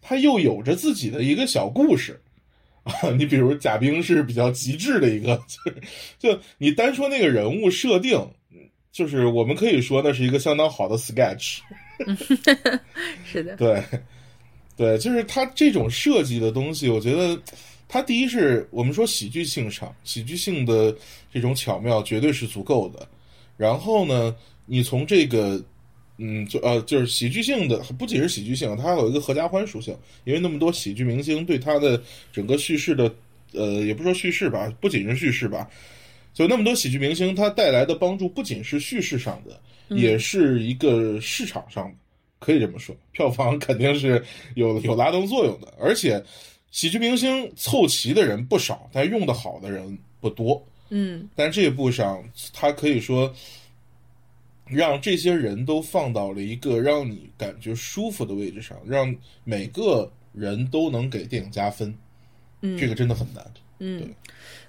Speaker 2: 他又有着自己的一个小故事，啊，你比如贾冰是比较极致的一个，[LAUGHS] 就是就你单说那个人物设定，就是我们可以说那是一个相当好的 sketch，[LAUGHS]
Speaker 1: 是的，
Speaker 2: 对，对，就是他这种设计的东西，我觉得他第一是我们说喜剧性上，喜剧性的这种巧妙绝对是足够的，然后呢，你从这个。嗯，就呃，就是喜剧性的，不仅是喜剧性，它还有一个合家欢属性。因为那么多喜剧明星，对它的整个叙事的，呃，也不说叙事吧，不仅是叙事吧，就那么多喜剧明星，它带来的帮助不仅是叙事上的，也是一个市场上的，可以这么说，票房肯定是有有拉动作用的。而且，喜剧明星凑齐的人不少，但用的好的人不多。
Speaker 1: 嗯，
Speaker 2: 但这一步上，它可以说。让这些人都放到了一个让你感觉舒服的位置上，让每个人都能给电影加分，
Speaker 1: 嗯，
Speaker 2: 这个真的很难，
Speaker 1: 嗯，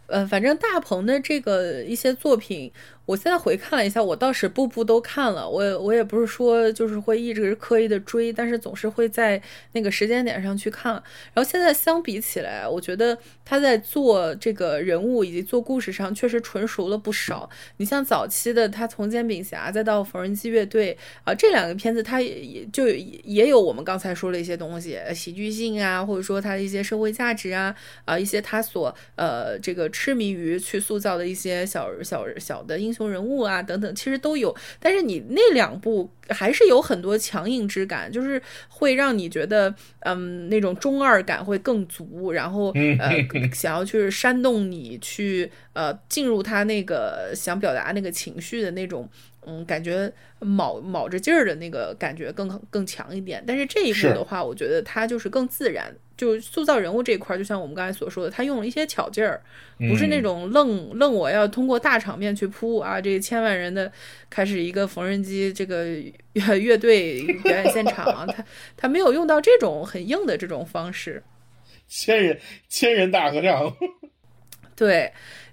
Speaker 1: 呃，反正大鹏的这个一些作品。我现在回看了一下，我倒是步步都看了。我我也不是说就是会一直刻意的追，但是总是会在那个时间点上去看。然后现在相比起来，我觉得他在做这个人物以及做故事上确实纯熟了不少。你像早期的他从煎饼侠再到缝纫机乐队啊，这两个片子他也就也有我们刚才说的一些东西，喜剧性啊，或者说他的一些社会价值啊啊，一些他所呃这个痴迷于去塑造的一些小小小的英。雄雄人物啊，等等，其实都有，但是你那两部还是有很多强硬之感，就是会让你觉得，嗯，那种中二感会更足，然后呃，[LAUGHS] 想要去煽动你去呃进入他那个想表达那个情绪的那种。嗯，感觉卯卯着劲儿的那个感觉更更强一点，但是这一部的话，我觉得它就是更自然，就塑造人物这一块，就像我们刚才所说的，他用了一些巧劲儿，不是那种愣愣我要通过大场面去铺啊，这千万人的开始一个缝纫机这个乐队表演现场，他他没有用到这种很硬的这种方式，
Speaker 2: 千人千人大合唱，[LAUGHS]
Speaker 1: 对。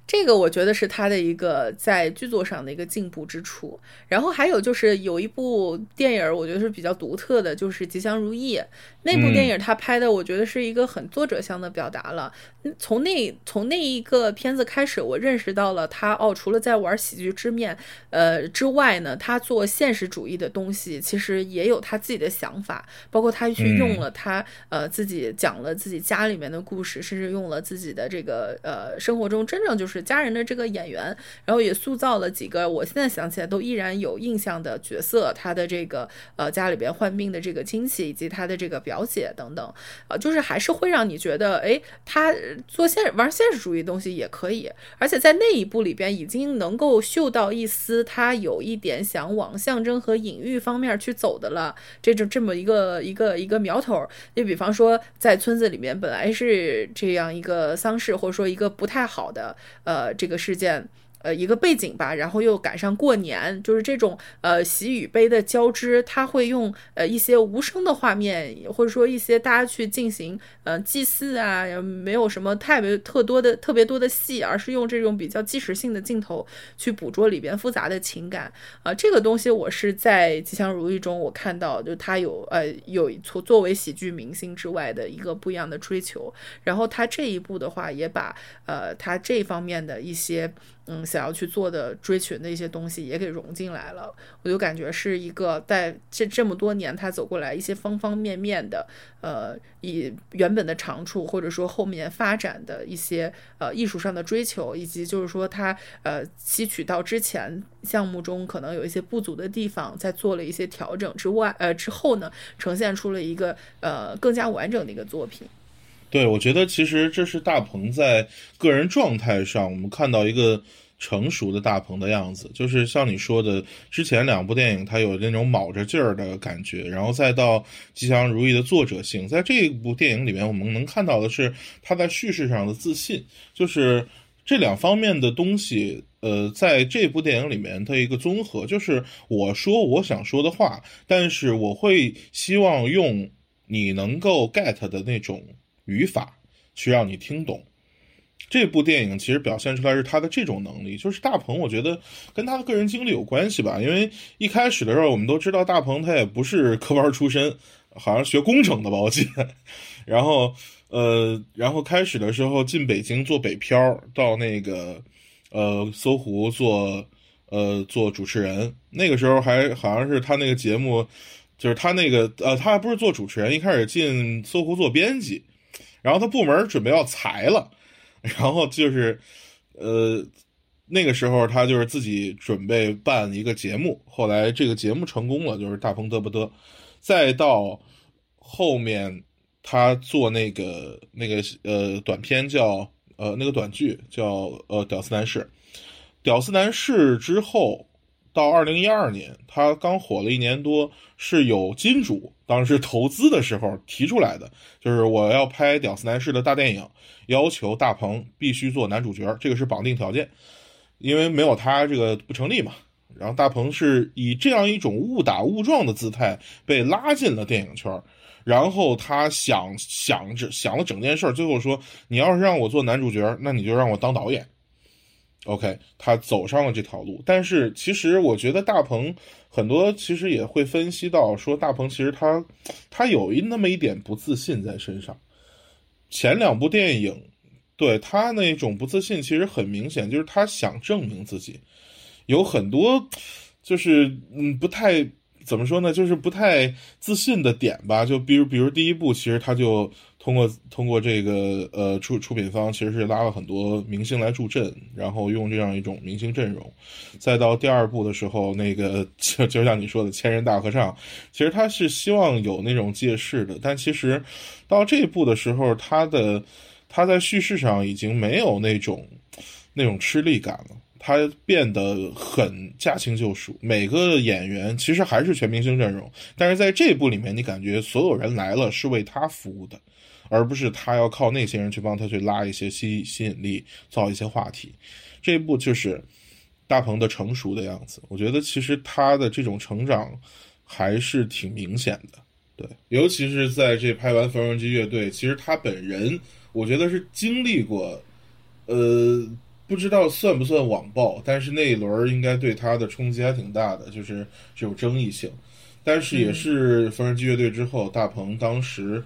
Speaker 1: 这个我觉得是他的一个在剧作上的一个进步之处，然后还有就是有一部电影，我觉得是比较独特的，就是《吉祥如意》那部电影，他拍的我觉得是一个很作者向的表达了。从那从那一个片子开始，我认识到了他哦，除了在玩喜剧之面，呃之外呢，他做现实主义的东西，其实也有他自己的想法，包括他去用了他呃自己讲了自己家里面的故事，甚至用了自己的这个呃生活中真正就是。家人的这个演员，然后也塑造了几个我现在想起来都依然有印象的角色，他的这个呃家里边患病的这个亲戚以及他的这个表姐等等，呃，就是还是会让你觉得，哎，他做现玩现实主义东西也可以，而且在那一部里边已经能够嗅到一丝他有一点想往象征和隐喻方面去走的了，这种这么一个一个一个苗头。就比方说，在村子里面本来是这样一个丧事，或者说一个不太好的呃这个事件。呃，一个背景吧，然后又赶上过年，就是这种呃喜与悲的交织，他会用呃一些无声的画面，或者说一些大家去进行呃祭祀啊，没有什么特别特多的特别多的戏，而是用这种比较即时性的镜头去捕捉里边复杂的情感啊。这个东西我是在《吉祥如意》中我看到，就他有呃有作作为喜剧明星之外的一个不一样的追求，然后他这一部的话也把呃他这方面的一些。嗯，想要去做的追寻的一些东西也给融进来了，我就感觉是一个在这这么多年他走过来一些方方面面的，呃，以原本的长处或者说后面发展的一些呃艺术上的追求，以及就是说他呃吸取到之前项目中可能有一些不足的地方，在做了一些调整之外，呃之后呢，呈现出了一个呃更加完整的一个作品。
Speaker 2: 对，我觉得其实这是大鹏在个人状态上，我们看到一个成熟的大鹏的样子。就是像你说的，之前两部电影他有那种卯着劲儿的感觉，然后再到《吉祥如意》的作者性，在这部电影里面，我们能看到的是他在叙事上的自信。就是这两方面的东西，呃，在这部电影里面的一个综合，就是我说我想说的话，但是我会希望用你能够 get 的那种。语法去让你听懂，这部电影其实表现出来是他的这种能力。就是大鹏，我觉得跟他的个人经历有关系吧。因为一开始的时候，我们都知道大鹏他也不是科班出身，好像学工程的吧，我记得。然后，呃，然后开始的时候进北京做北漂，到那个呃搜狐做呃做主持人。那个时候还好像是他那个节目，就是他那个呃，他还不是做主持人，一开始进搜狐做编辑。然后他部门准备要裁了，然后就是，呃，那个时候他就是自己准备办一个节目，后来这个节目成功了，就是大风嘚不嘚，再到后面他做那个那个呃短片叫呃那个短剧叫呃屌丝男士，屌丝男士之后。到二零一二年，他刚火了一年多，是有金主当时投资的时候提出来的，就是我要拍《屌丝男士》的大电影，要求大鹏必须做男主角，这个是绑定条件，因为没有他这个不成立嘛。然后大鹏是以这样一种误打误撞的姿态被拉进了电影圈，然后他想想着想了整件事，最后说：“你要是让我做男主角，那你就让我当导演。” OK，他走上了这条路，但是其实我觉得大鹏很多其实也会分析到说，大鹏其实他他有一那么一点不自信在身上。前两部电影对他那种不自信其实很明显，就是他想证明自己，有很多就是嗯不太怎么说呢，就是不太自信的点吧。就比如比如第一部，其实他就。通过通过这个呃出出品方其实是拉了很多明星来助阵，然后用这样一种明星阵容，再到第二部的时候，那个就就像你说的千人大合唱，其实他是希望有那种借势的，但其实到这一部的时候，他的他在叙事上已经没有那种那种吃力感了，他变得很驾轻就熟。每个演员其实还是全明星阵容，但是在这部里面，你感觉所有人来了是为他服务的。而不是他要靠那些人去帮他去拉一些吸吸引力，造一些话题，这一步就是大鹏的成熟的样子。我觉得其实他的这种成长还是挺明显的，对，尤其是在这拍完缝纫机乐队，其实他本人我觉得是经历过，呃，不知道算不算网暴，但是那一轮应该对他的冲击还挺大的，就是这种争议性。但是也是缝纫机乐队之后，大鹏当时。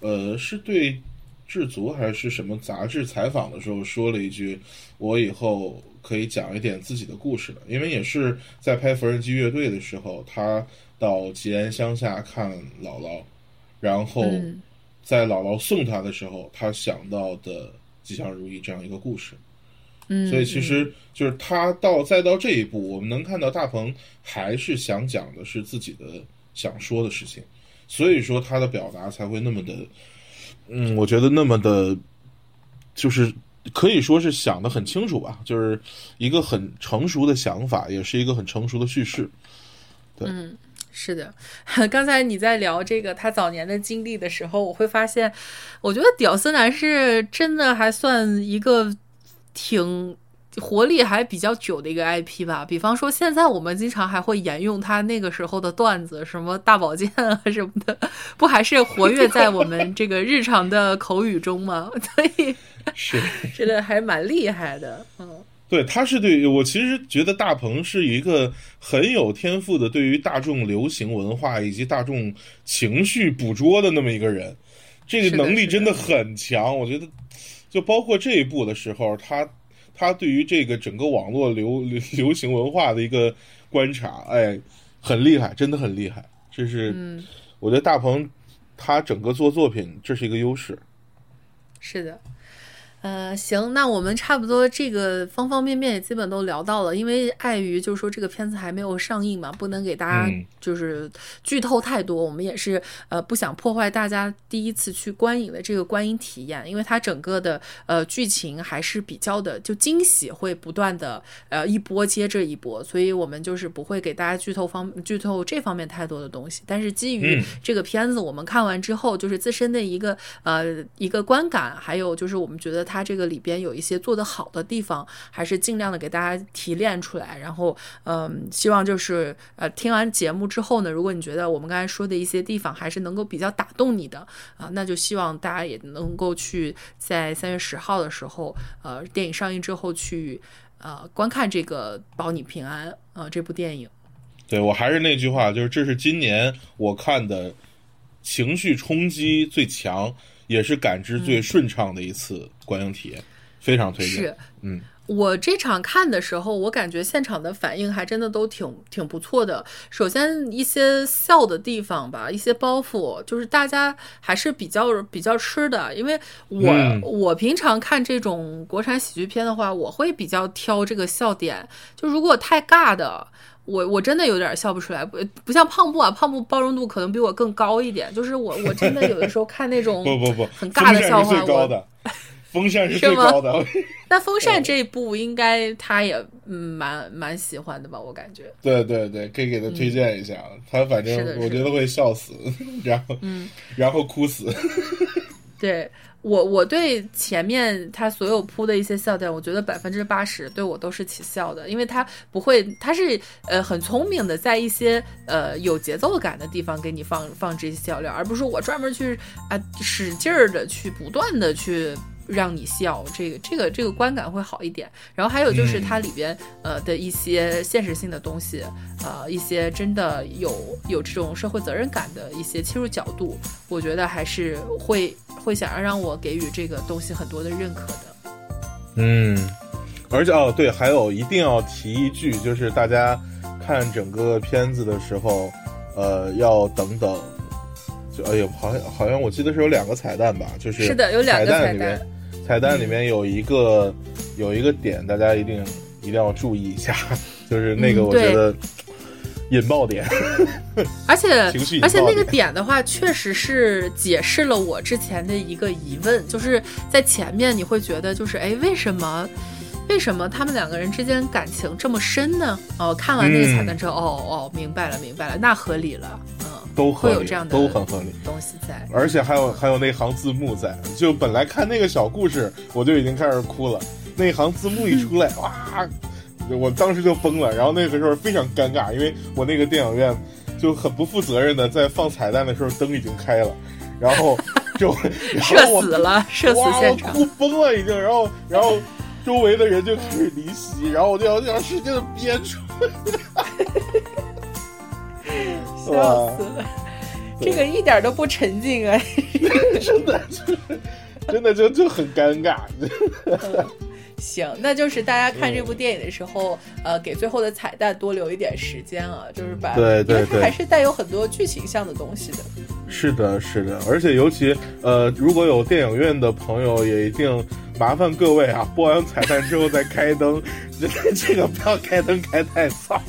Speaker 2: 呃，是对制足还是什么杂志采访的时候说了一句：“我以后可以讲一点自己的故事了。”因为也是在拍缝纫机乐队的时候，他到吉安乡下看姥姥，然后在姥姥送他的时候，他想到的吉祥如意这样一个故事。
Speaker 1: 嗯，
Speaker 2: 所以其实就是他到再到这一步，我们能看到大鹏还是想讲的是自己的想说的事情，所以说他的表达才会那么的，嗯，我觉得那么的，就是可以说是想的很清楚吧，就是一个很成熟的想法，也是一个很成熟的叙事。对，
Speaker 1: 嗯，是的。[LAUGHS] 刚才你在聊这个他早年的经历的时候，我会发现，我觉得屌丝男是真的还算一个挺活力还比较久的一个 IP 吧。比方说，现在我们经常还会沿用他那个时候的段子，什么大保健啊 [LAUGHS] 什么的，不还是活跃在我们这个日常的口语中吗？[LAUGHS] 所以
Speaker 2: 是 [LAUGHS]
Speaker 1: 真的还蛮厉害的，嗯。
Speaker 2: 对，他是对我其实觉得大鹏是一个很有天赋的，对于大众流行文化以及大众情绪捕捉的那么一个人，这个能力真的很强。我觉得，就包括这一步的时候，他他对于这个整个网络流流流行文化的一个观察，哎，很厉害，真的很厉害。这是，我觉得大鹏他整个做作品，这是一个优势。
Speaker 1: 是的。呃，行，那我们差不多这个方方面面也基本都聊到了，因为碍于就是说这个片子还没有上映嘛，不能给大家就是剧透太多。我们也是呃不想破坏大家第一次去观影的这个观影体验，因为它整个的呃剧情还是比较的就惊喜会不断的呃一波接着一波，所以我们就是不会给大家剧透方剧透这方面太多的东西。但是基于这个片子我们看完之后，就是自身的一个呃一个观感，还有就是我们觉得它。它这个里边有一些做得好的地方，还是尽量的给大家提炼出来。然后，嗯，希望就是呃，听完节目之后呢，如果你觉得我们刚才说的一些地方还是能够比较打动你的啊，那就希望大家也能够去在三月十号的时候，呃，电影上映之后去呃观看这个《保你平安》啊这部电影。
Speaker 2: 对我还是那句话，就是这是今年我看的情绪冲击最强。也是感知最顺畅的一次观影体验，非常推荐。
Speaker 1: 是，
Speaker 2: 嗯，
Speaker 1: 我这场看的时候，我感觉现场的反应还真的都挺挺不错的。首先一些笑的地方吧，一些包袱，就是大家还是比较比较吃的。因为我我平常看这种国产喜剧片的话，我会比较挑这个笑点，就如果太尬的。我我真的有点笑不出来，不不像胖布啊，胖布包容度可能比我更高一点。就是我我真的有的时候看那种 [LAUGHS]
Speaker 2: 不不不
Speaker 1: 很尬的笑话，
Speaker 2: 我风扇是最高的。[LAUGHS]
Speaker 1: 那风扇这一部应该他也嗯蛮蛮喜欢的吧？我感觉。
Speaker 2: 对对对，可以给他推荐一下，他反正我觉得会笑死，[LAUGHS] 然后
Speaker 1: 嗯，
Speaker 2: 然后哭死。
Speaker 1: 对。我我对前面他所有铺的一些笑点，我觉得百分之八十对我都是起效的，因为他不会，他是呃很聪明的，在一些呃有节奏感的地方给你放放这些笑料，而不是我专门去啊使劲儿的去不断的去。让你笑，这个这个这个观感会好一点。然后还有就是它里边呃的一些现实性的东西，呃一些真的有有这种社会责任感的一些切入角度，我觉得还是会会想要让我给予这个东西很多的认可的。
Speaker 2: 嗯，而且哦对，还有一定要提一句，就是大家看整个片子的时候，呃要等等。就哎呦，好像好像我记得是有两个彩蛋吧，就是
Speaker 1: 是的，有两个
Speaker 2: 彩蛋。彩蛋里面有一个有一个点，大家一定一定要注意一下，[LAUGHS] 就是那个我觉得引爆点，[LAUGHS]
Speaker 1: 而且而且那个点的话，确实是解释了我之前的一个疑问，就是在前面你会觉得就是哎，为什么为什么他们两个人之间感情这么深呢？哦，看完那个彩蛋之后，哦哦，明白了明白了，那合理了，嗯。
Speaker 2: 都合理，都很合理，
Speaker 1: 东西在，
Speaker 2: 而且还有还有那行字幕在，就本来看那个小故事，我就已经开始哭了。那行字幕一出来，哇，我当时就崩了。然后那个时候非常尴尬，因为我那个电影院就很不负责任的在放彩蛋的时候灯已经开了，然后 [LAUGHS] 就
Speaker 1: 射死了，射死现场，
Speaker 2: 哭崩了已经。然后然后周围的人就开始离席，然后我就要要使劲的憋住。
Speaker 1: 笑死了，这个一点都不沉静啊！[LAUGHS]
Speaker 2: 真的，真的就就很尴尬。
Speaker 1: 行，那就是大家看这部电影的时候，呃，给最后的彩蛋多留一点时间啊，就是把，
Speaker 2: 对对对，
Speaker 1: 还是带有很多剧情向的东西的。
Speaker 2: 是的，是的，而且尤其呃，如果有电影院的朋友，也一定麻烦各位啊，播完彩蛋之后再开灯，这个不要开灯开太早，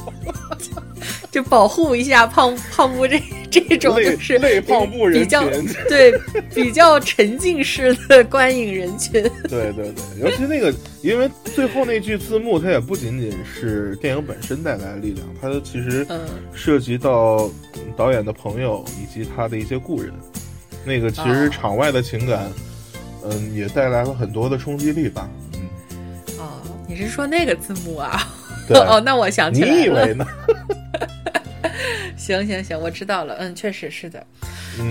Speaker 2: [LAUGHS]
Speaker 1: 就保护一下胖胖布这这种就是
Speaker 2: 类胖布人
Speaker 1: 群，对比较沉浸式的观影人群。[LAUGHS]
Speaker 2: 对对对，尤其那个，因为最后那句字幕，它也不仅仅是电影本身带来的力量，它其实涉及到导演的朋友以及他的一些故人，那个其实场外的情感。嗯，也带来了很多的冲击力吧。嗯，
Speaker 1: 哦，你是说那个字幕啊？[LAUGHS] 哦，那我想起来
Speaker 2: 了。你以为呢？[LAUGHS]
Speaker 1: 行行行，我知道了。嗯，确实是的。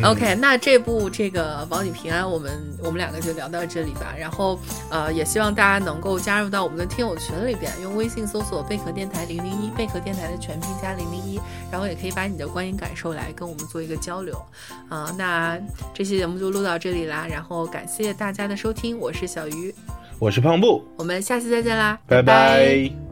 Speaker 1: OK，那这部这个保你平安，我们我们两个就聊到这里吧。然后呃，也希望大家能够加入到我们的听友群里边，用微信搜索“贝壳电台零零一”，贝壳电台的全拼加零零一，然后也可以把你的观影感受来跟我们做一个交流。啊，那这期节目就录到这里啦。然后感谢大家的收听，我是小鱼，
Speaker 2: 我是胖布，
Speaker 1: 我们下期再见啦，
Speaker 2: 拜拜。